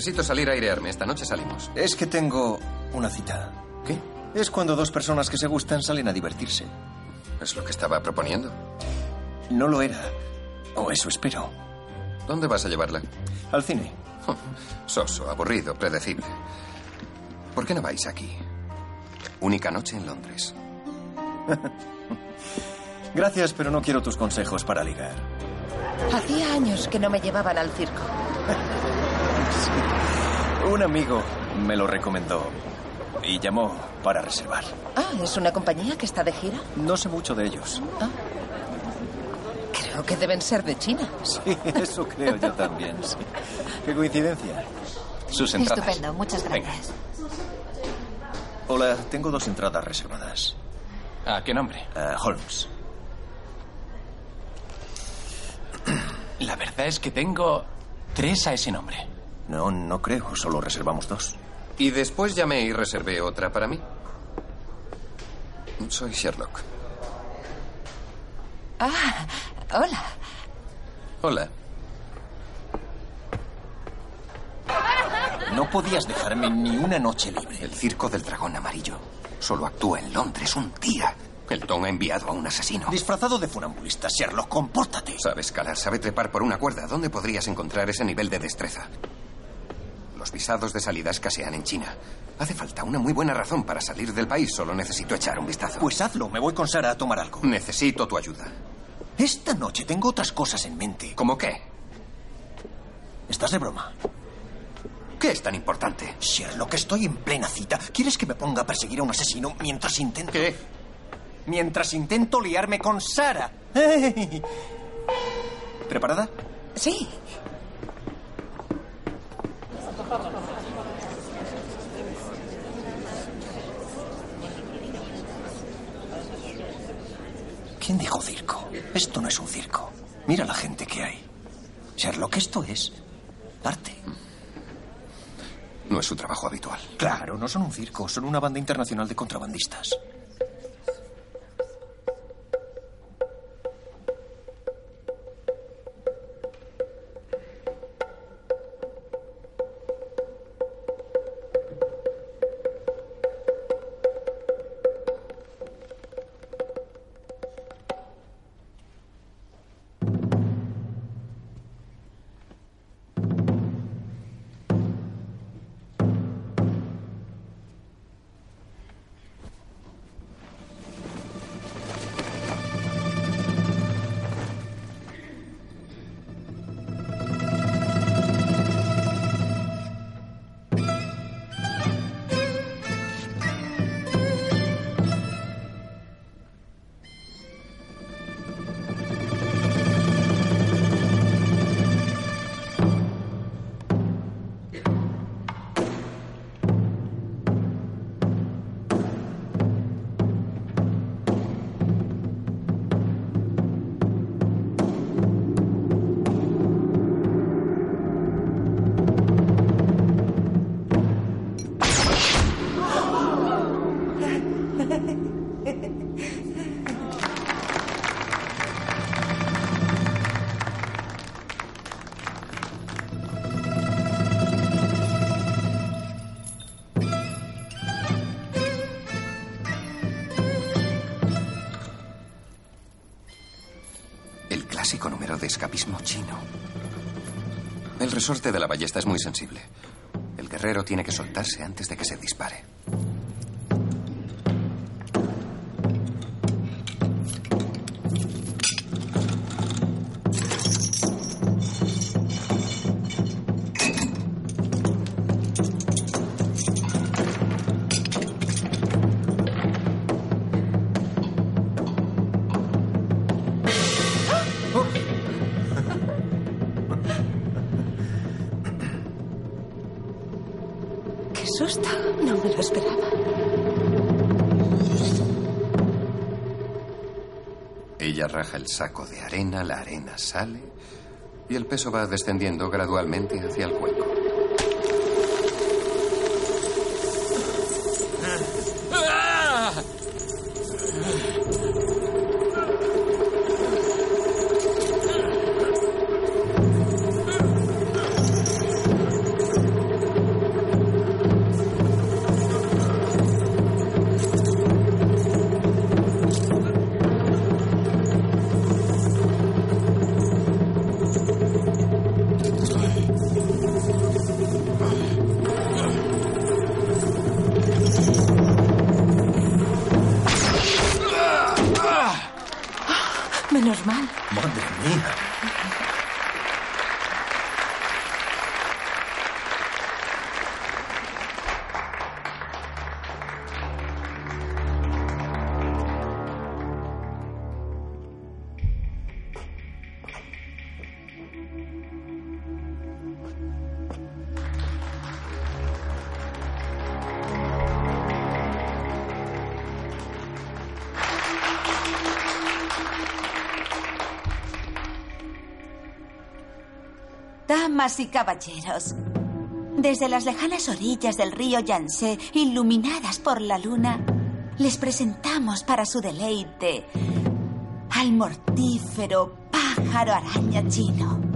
Necesito salir a airearme. Esta noche salimos. Es que tengo una cita. ¿Qué? Es cuando dos personas que se gustan salen a divertirse. ¿Es lo que estaba proponiendo? No lo era. O eso espero. ¿Dónde vas a llevarla? Al cine. Soso, aburrido, predecible. ¿Por qué no vais aquí? Única noche en Londres. [laughs] Gracias, pero no quiero tus consejos para ligar. hacía años que no me llevaban al circo. [laughs] [laughs] Un amigo me lo recomendó y llamó para reservar. Ah, ¿es una compañía que está de gira? No sé mucho de ellos. Creo que deben ser de China. [laughs] Sí, eso creo yo también, [laughs] sí. Qué coincidencia. Sus entradas. Estupendo, muchas gracias. Hola, tengo dos entradas reservadas. ¿A qué nombre? Holmes. La verdad es que tengo tres a ese nombre. No, no creo. Solo reservamos dos. Y después llamé y reservé otra para mí. Soy Sherlock. Ah, hola. Hola. No podías dejarme ni una noche libre. El circo del dragón amarillo. Solo actúa en Londres un día. El Don ha enviado a un asesino. Disfrazado de funambulista, Sherlock, compórtate. Sabe escalar, sabe trepar por una cuerda. ¿Dónde podrías encontrar ese nivel de destreza? Los visados de salida escasean en China. Hace falta una muy buena razón para salir del país. Solo necesito echar un vistazo. Pues hazlo. Me voy con Sara a tomar algo. Necesito tu ayuda. Esta noche tengo otras cosas en mente. ¿Cómo qué? ¿Estás de broma? ¿Qué es tan importante? Sherlock, estoy en plena cita. ¿Quieres que me ponga a perseguir a un asesino mientras intento... ¿Qué? Mientras intento liarme con Sara. ¿Preparada? Sí. ¿Quién dijo circo? Esto no es un circo. Mira la gente que hay. Sherlock, esto es arte. No es su trabajo habitual. Claro, no son un circo, son una banda internacional de contrabandistas. El resorte de la ballesta es muy sensible. El guerrero tiene que soltarse antes de que se dispare. Saco de arena, la arena sale y el peso va descendiendo gradualmente hacia el hueco. Y caballeros, desde las lejanas orillas del río Yangtze, iluminadas por la luna, les presentamos para su deleite al mortífero pájaro araña chino.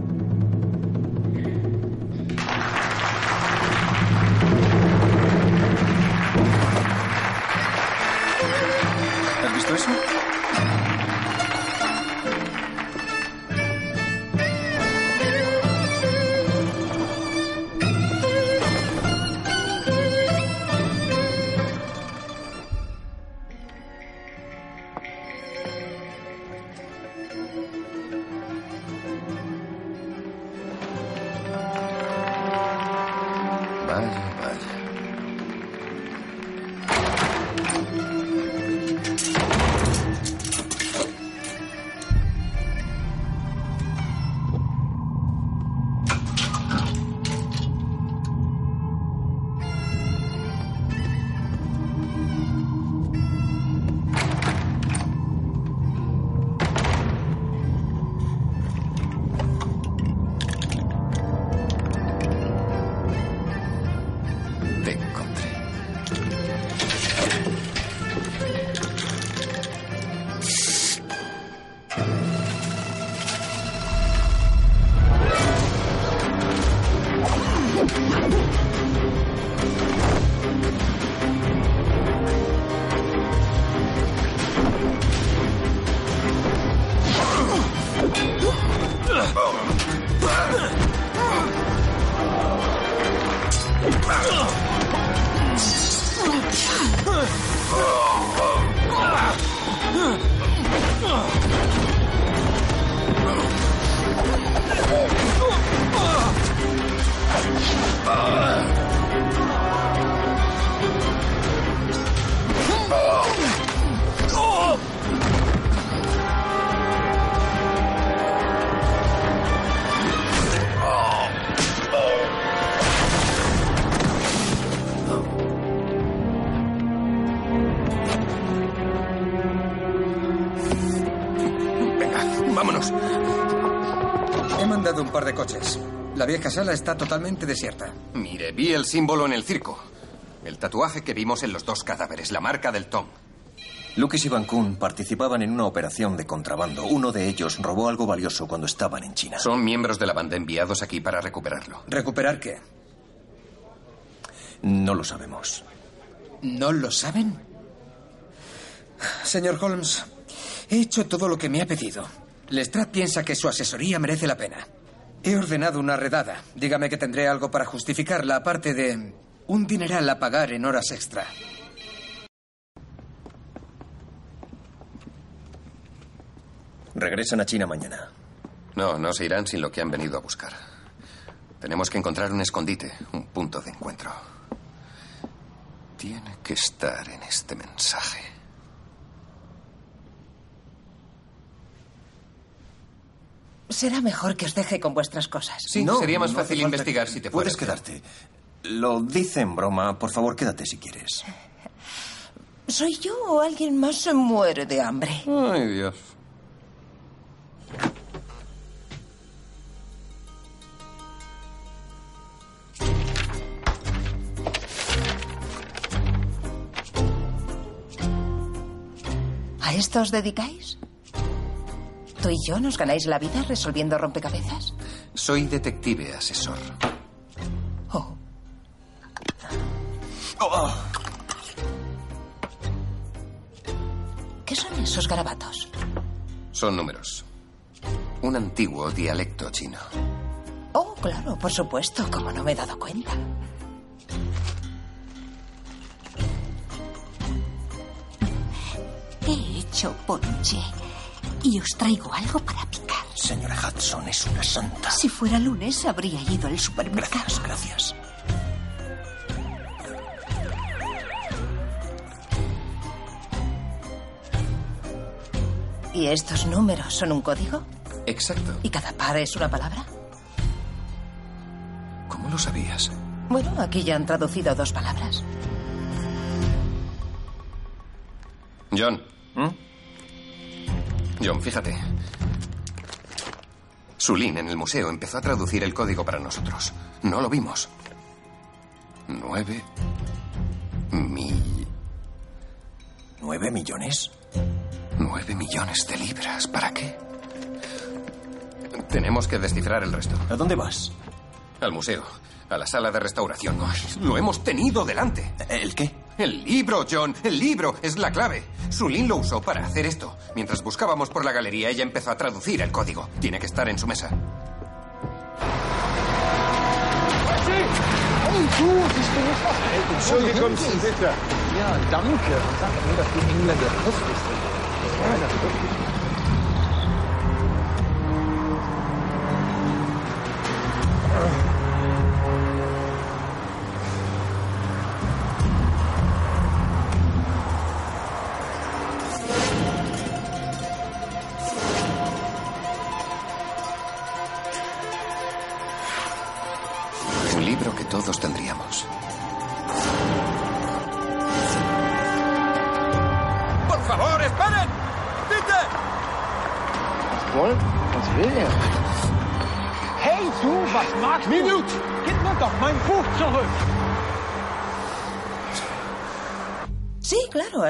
Sala está totalmente desierta. Mire, vi el símbolo en el circo. El tatuaje que vimos en los dos cadáveres, la marca del Tom. Lucas y Van Kuhn participaban en una operación de contrabando. Uno de ellos robó algo valioso cuando estaban en China. Son miembros de la banda enviados aquí para recuperarlo. ¿Recuperar qué? No lo sabemos. ¿No lo saben? Señor Holmes, he hecho todo lo que me ha pedido. Lestrade piensa que su asesoría merece la pena. He ordenado una redada. Dígame que tendré algo para justificarla, aparte de un dineral a pagar en horas extra. Regresan a China mañana. No, no se irán sin lo que han venido a buscar. Tenemos que encontrar un escondite, un punto de encuentro. Tiene que estar en este mensaje. Será mejor que os deje con vuestras cosas. Sí, sería más fácil investigar si te Puedes quedarte. Lo dice en broma. Por favor, quédate si quieres. ¿Soy yo o alguien más se muere de hambre? Ay, Dios. ¿A esto os dedicáis? ¿Tú y yo nos ganáis la vida resolviendo rompecabezas? Soy detective asesor. Oh. ¿Qué son esos garabatos? Son números. Un antiguo dialecto chino. Oh, claro, por supuesto, como no me he dado cuenta. He hecho ponche y os traigo algo para picar. Señora Hudson es una santa. Si fuera lunes habría ido al supermercado. Gracias, gracias. ¿Y estos números son un código? Exacto. ¿Y cada par es una palabra? ¿Cómo lo sabías? Bueno, aquí ya han traducido dos palabras. John. John, fíjate. Sulin en el museo empezó a traducir el código para nosotros. No lo vimos. Nueve mil... ¿Nueve millones? Nueve millones de libras. ¿Para qué? Tenemos que descifrar el resto. ¿A dónde vas? Al museo. A la sala de restauración. Ay, lo hemos tenido delante. ¿El qué? El libro, John. El libro es la clave. Sulin lo usó para hacer esto. Mientras buscábamos por la galería, ella empezó a traducir el código. Tiene que estar en su mesa.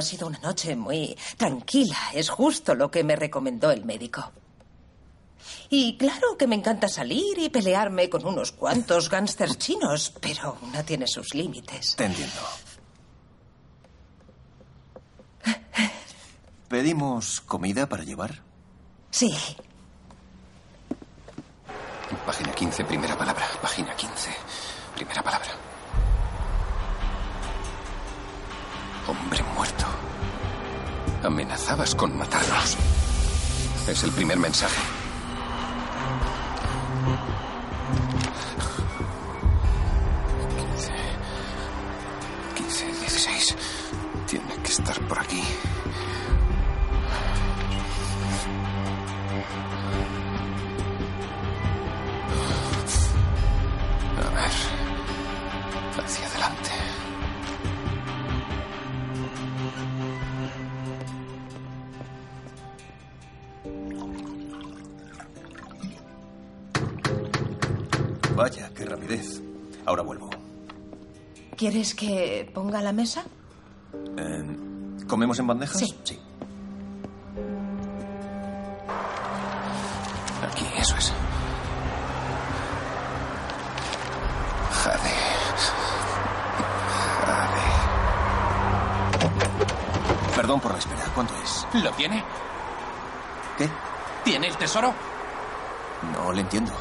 Sido una noche muy tranquila. Es justo lo que me recomendó el médico. Y claro que me encanta salir y pelearme con unos cuantos gángsters chinos, pero una tiene sus límites. Te entiendo. ¿Pedimos comida para llevar? Sí. Página 15, primera palabra. Página 15, primera palabra. Hombre muerto. Amenazabas con matarnos. Es el primer mensaje. Quince, 16. Vaya, qué rapidez. Ahora vuelvo. ¿Quieres que ponga la mesa? Eh, ¿Comemos en bandejas? Sí. Sí. Aquí, eso es. Jade. Perdón por la espera. ¿Cuánto es? ¿Lo tiene? ¿Qué? ¿Tiene el tesoro? No le entiendo.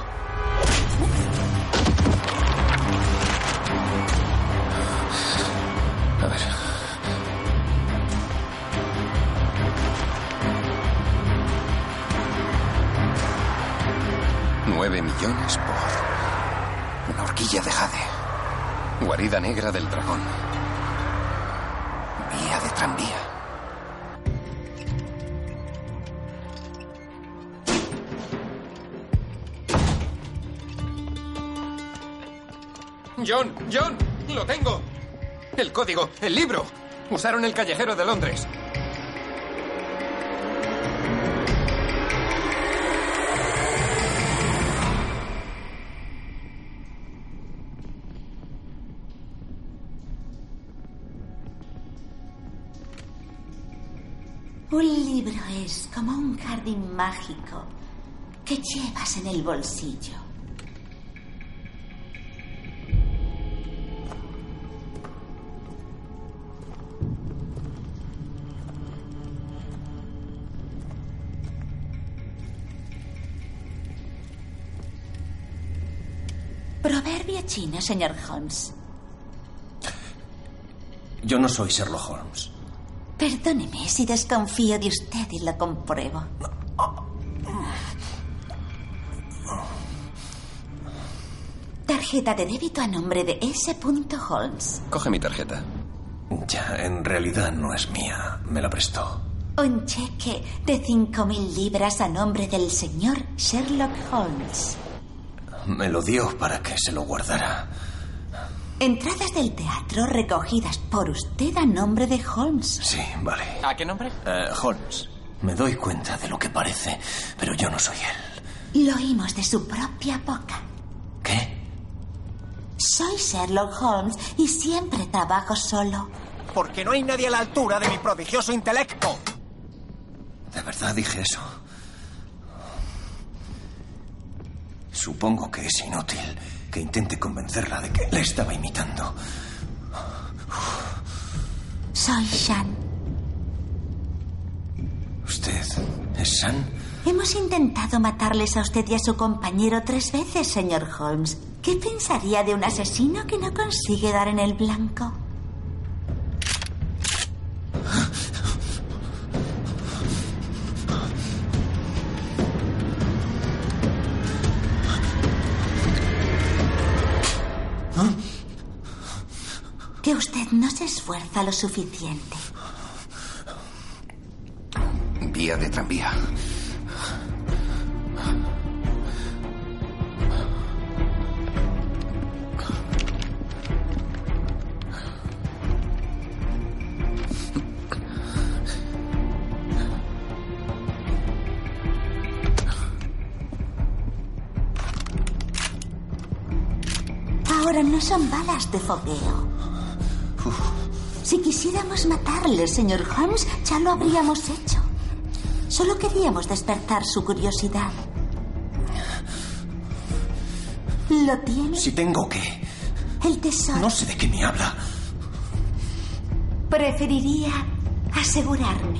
9 millones por una horquilla de jade. Guarida negra del dragón. Vía de tranvía. John, John, lo tengo. El código, el libro. Usaron el callejero de Londres. Libro es como un jardín mágico que llevas en el bolsillo. Proverbio chino, señor Holmes. Yo no soy Sherlock Holmes. Perdóneme si desconfío de usted y lo compruebo. Tarjeta de débito a nombre de S. Holmes. Coge mi tarjeta. Ya, en realidad no es mía. Me la prestó. Un cheque de cinco mil libras a nombre del señor Sherlock Holmes. Me lo dio para que se lo guardara. Entradas del teatro recogidas por usted a nombre de Holmes. Sí, vale. ¿A qué nombre? Eh, Holmes, me doy cuenta de lo que parece, pero yo no soy él. Lo oímos de su propia boca. ¿Qué? Soy Sherlock Holmes y siempre trabajo solo. Porque no hay nadie a la altura de mi prodigioso intelecto. ¿De verdad dije eso? Supongo que es inútil que intente convencerla de que le estaba imitando. Soy Shan. ¿Usted es San? Hemos intentado matarles a usted y a su compañero tres veces, señor Holmes. ¿Qué pensaría de un asesino que no consigue dar en el blanco? Esfuerza lo suficiente. Vía de tranvía. Ahora no son balas de fogueo. Si quisiéramos matarle, señor Holmes, ya lo habríamos hecho. Solo queríamos despertar su curiosidad. ¿Lo tiene? Si tengo que. El tesoro. No sé de qué me habla. Preferiría asegurarme.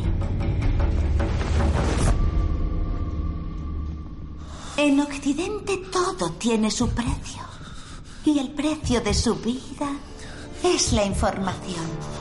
En Occidente todo tiene su precio. Y el precio de su vida es la información.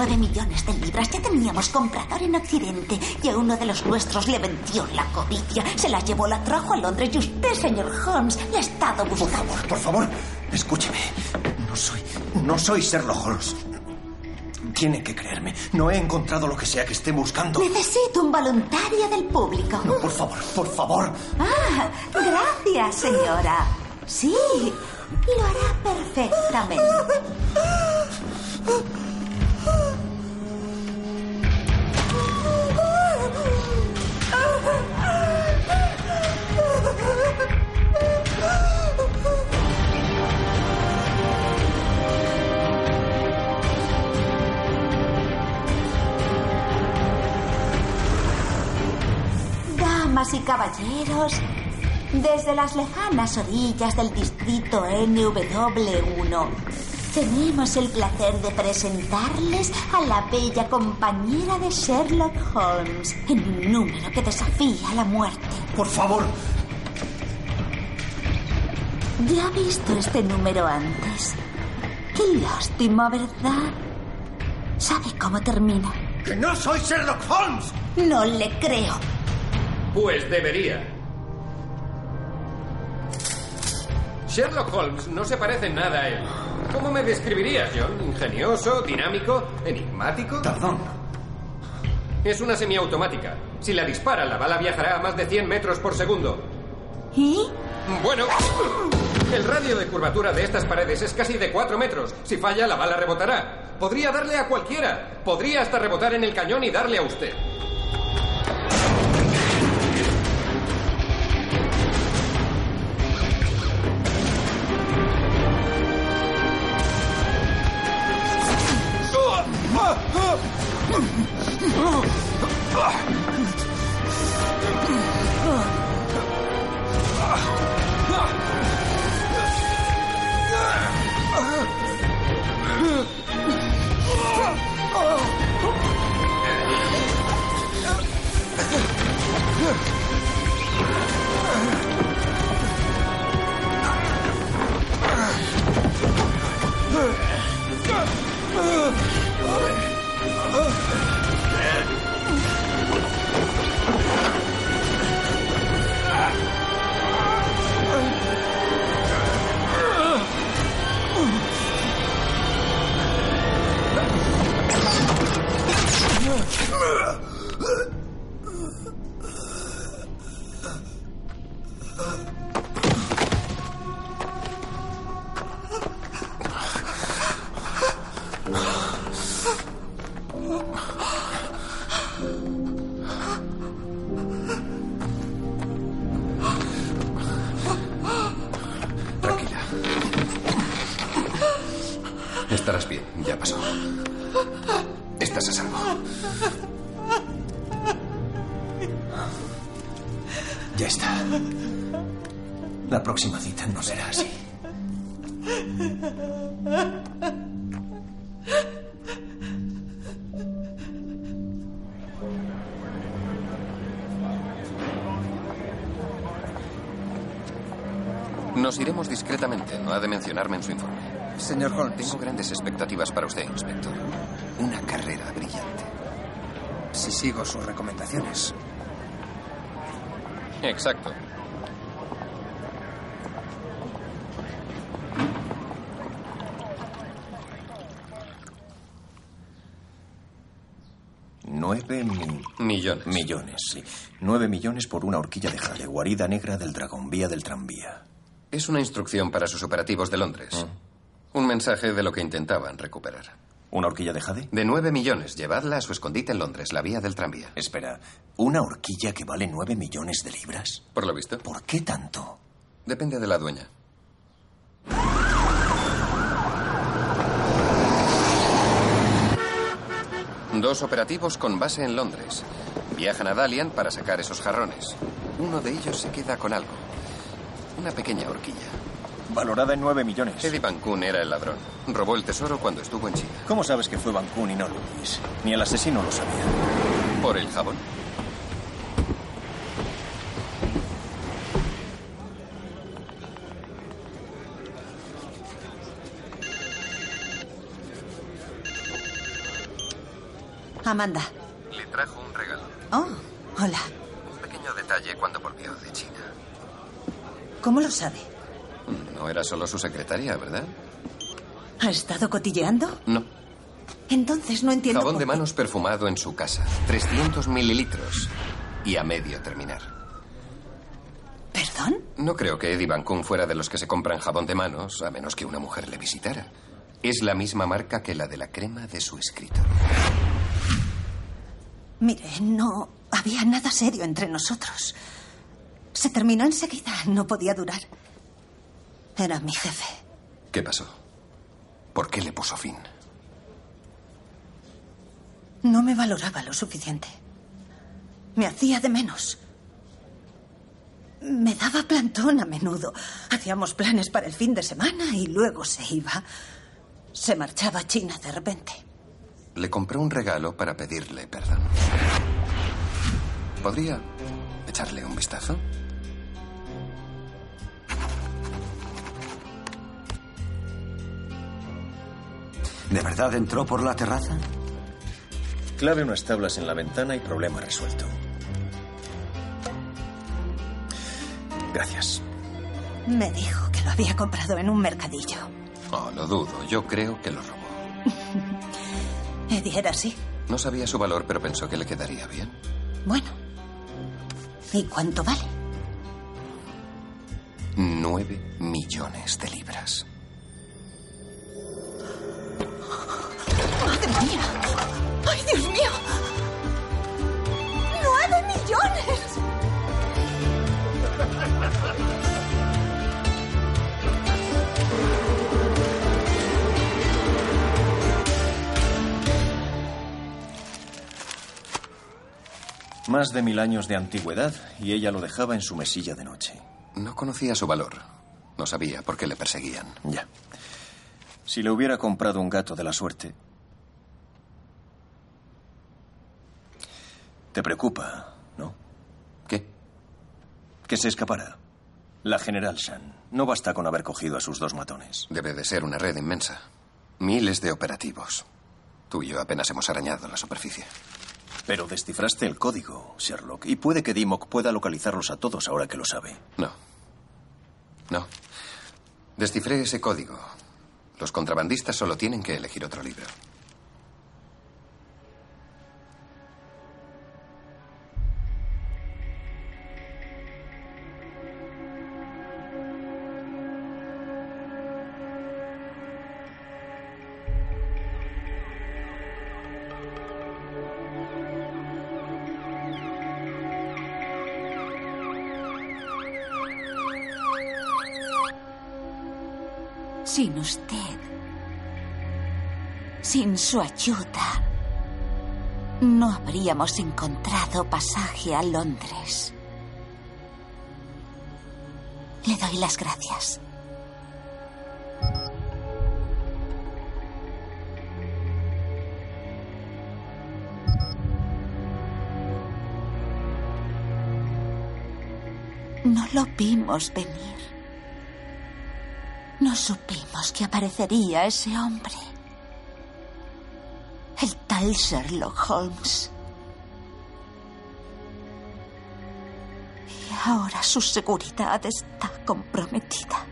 9 millones de libras. Ya teníamos comprador en Occidente y a uno de los nuestros le vendió la codicia. Se la llevó, la trajo a Londres y usted, señor Holmes, la ha estado buscando. Por favor, por favor, escúcheme. No soy, no soy Sherlock Holmes. Tiene que creerme. No he encontrado lo que sea que esté buscando. Necesito un voluntario del público. No, por favor, por favor. Ah, gracias, señora. Sí, lo hará perfectamente. Desde las lejanas orillas del distrito NW1, tenemos el placer de presentarles a la bella compañera de Sherlock Holmes en un número que desafía la muerte. Por favor. Ya ha visto este número antes. Qué lástima, ¿verdad? ¿Sabe cómo termina? ¡Que no soy Sherlock Holmes! No le creo. Pues debería. Sherlock Holmes no se parece en nada a él. ¿Cómo me describirías, John? ¿Ingenioso, dinámico, enigmático? Perdón. Es una semiautomática. Si la dispara, la bala viajará a más de 100 metros por segundo. ¿Y? Bueno, el radio de curvatura de estas paredes es casi de 4 metros. Si falla, la bala rebotará. Podría darle a cualquiera. Podría hasta rebotar en el cañón y darle a usted. Señor Holmes. Tengo grandes expectativas para usted, inspector. Una carrera brillante. Si sigo sus recomendaciones. Exacto. Nueve mi- Millones. millones, sí. Nueve millones por una horquilla de jade, guarida negra del dragón, vía del tranvía. Es una instrucción para sus operativos de Londres. Un mensaje de lo que intentaban recuperar. ¿Una horquilla de jade? De nueve millones. Llevadla a su escondite en Londres, la vía del tranvía. Espera, ¿una horquilla que vale nueve millones de libras? Por lo visto. ¿Por qué tanto? Depende de la dueña. Dos operativos con base en Londres. Viajan a Dalian para sacar esos jarrones. Uno de ellos se queda con algo. Una pequeña horquilla. Valorada en nueve millones. Eddie Van Koon era el ladrón. Robó el tesoro cuando estuvo en China. ¿Cómo sabes que fue Van Koon y no Luis? Ni el asesino lo sabía. ¿Por el jabón? Amanda. Le trajo un regalo. Oh, hola. Un pequeño detalle cuando volvió de China. ¿Cómo lo sabe? No era solo su secretaria, ¿verdad? ¿Ha estado cotilleando? No. Entonces no entiendo. Jabón de manos perfumado en su casa. 300 mililitros. Y a medio terminar. ¿Perdón? No creo que Eddie Van Koon fuera de los que se compran jabón de manos, a menos que una mujer le visitara. Es la misma marca que la de la crema de su escritor. Mire, no había nada serio entre nosotros. Se terminó enseguida. No podía durar. Era mi jefe. ¿Qué pasó? ¿Por qué le puso fin? No me valoraba lo suficiente. Me hacía de menos. Me daba plantón a menudo. Hacíamos planes para el fin de semana y luego se iba. Se marchaba a China de repente. Le compró un regalo para pedirle perdón. ¿Podría echarle un vistazo? ¿De verdad entró por la terraza? Clave unas tablas en la ventana y problema resuelto. Gracias. Me dijo que lo había comprado en un mercadillo. Oh, lo dudo. Yo creo que lo robó. [laughs] Eddie era así. No sabía su valor, pero pensó que le quedaría bien. Bueno. ¿Y cuánto vale? Nueve millones de libras. ¡Ay, Dios mío! ¡Nueve millones! Más de mil años de antigüedad y ella lo dejaba en su mesilla de noche. No conocía su valor. No sabía por qué le perseguían. Ya. Si le hubiera comprado un gato de la suerte. Te preocupa, ¿no? ¿Qué? Que se escapara. La general Shan. No basta con haber cogido a sus dos matones. Debe de ser una red inmensa. Miles de operativos. Tú y yo apenas hemos arañado la superficie. Pero descifraste el código, Sherlock, y puede que Dimmock pueda localizarlos a todos ahora que lo sabe. No. No. Descifré ese código. Los contrabandistas solo tienen que elegir otro libro. Su ayuda, no habríamos encontrado pasaje a Londres. Le doy las gracias. No lo vimos venir. No supimos que aparecería ese hombre. Sherlock Holmes. Y ahora su seguridad está comprometida.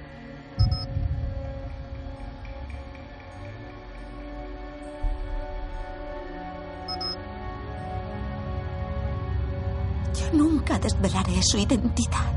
Yo nunca desvelaré su identidad.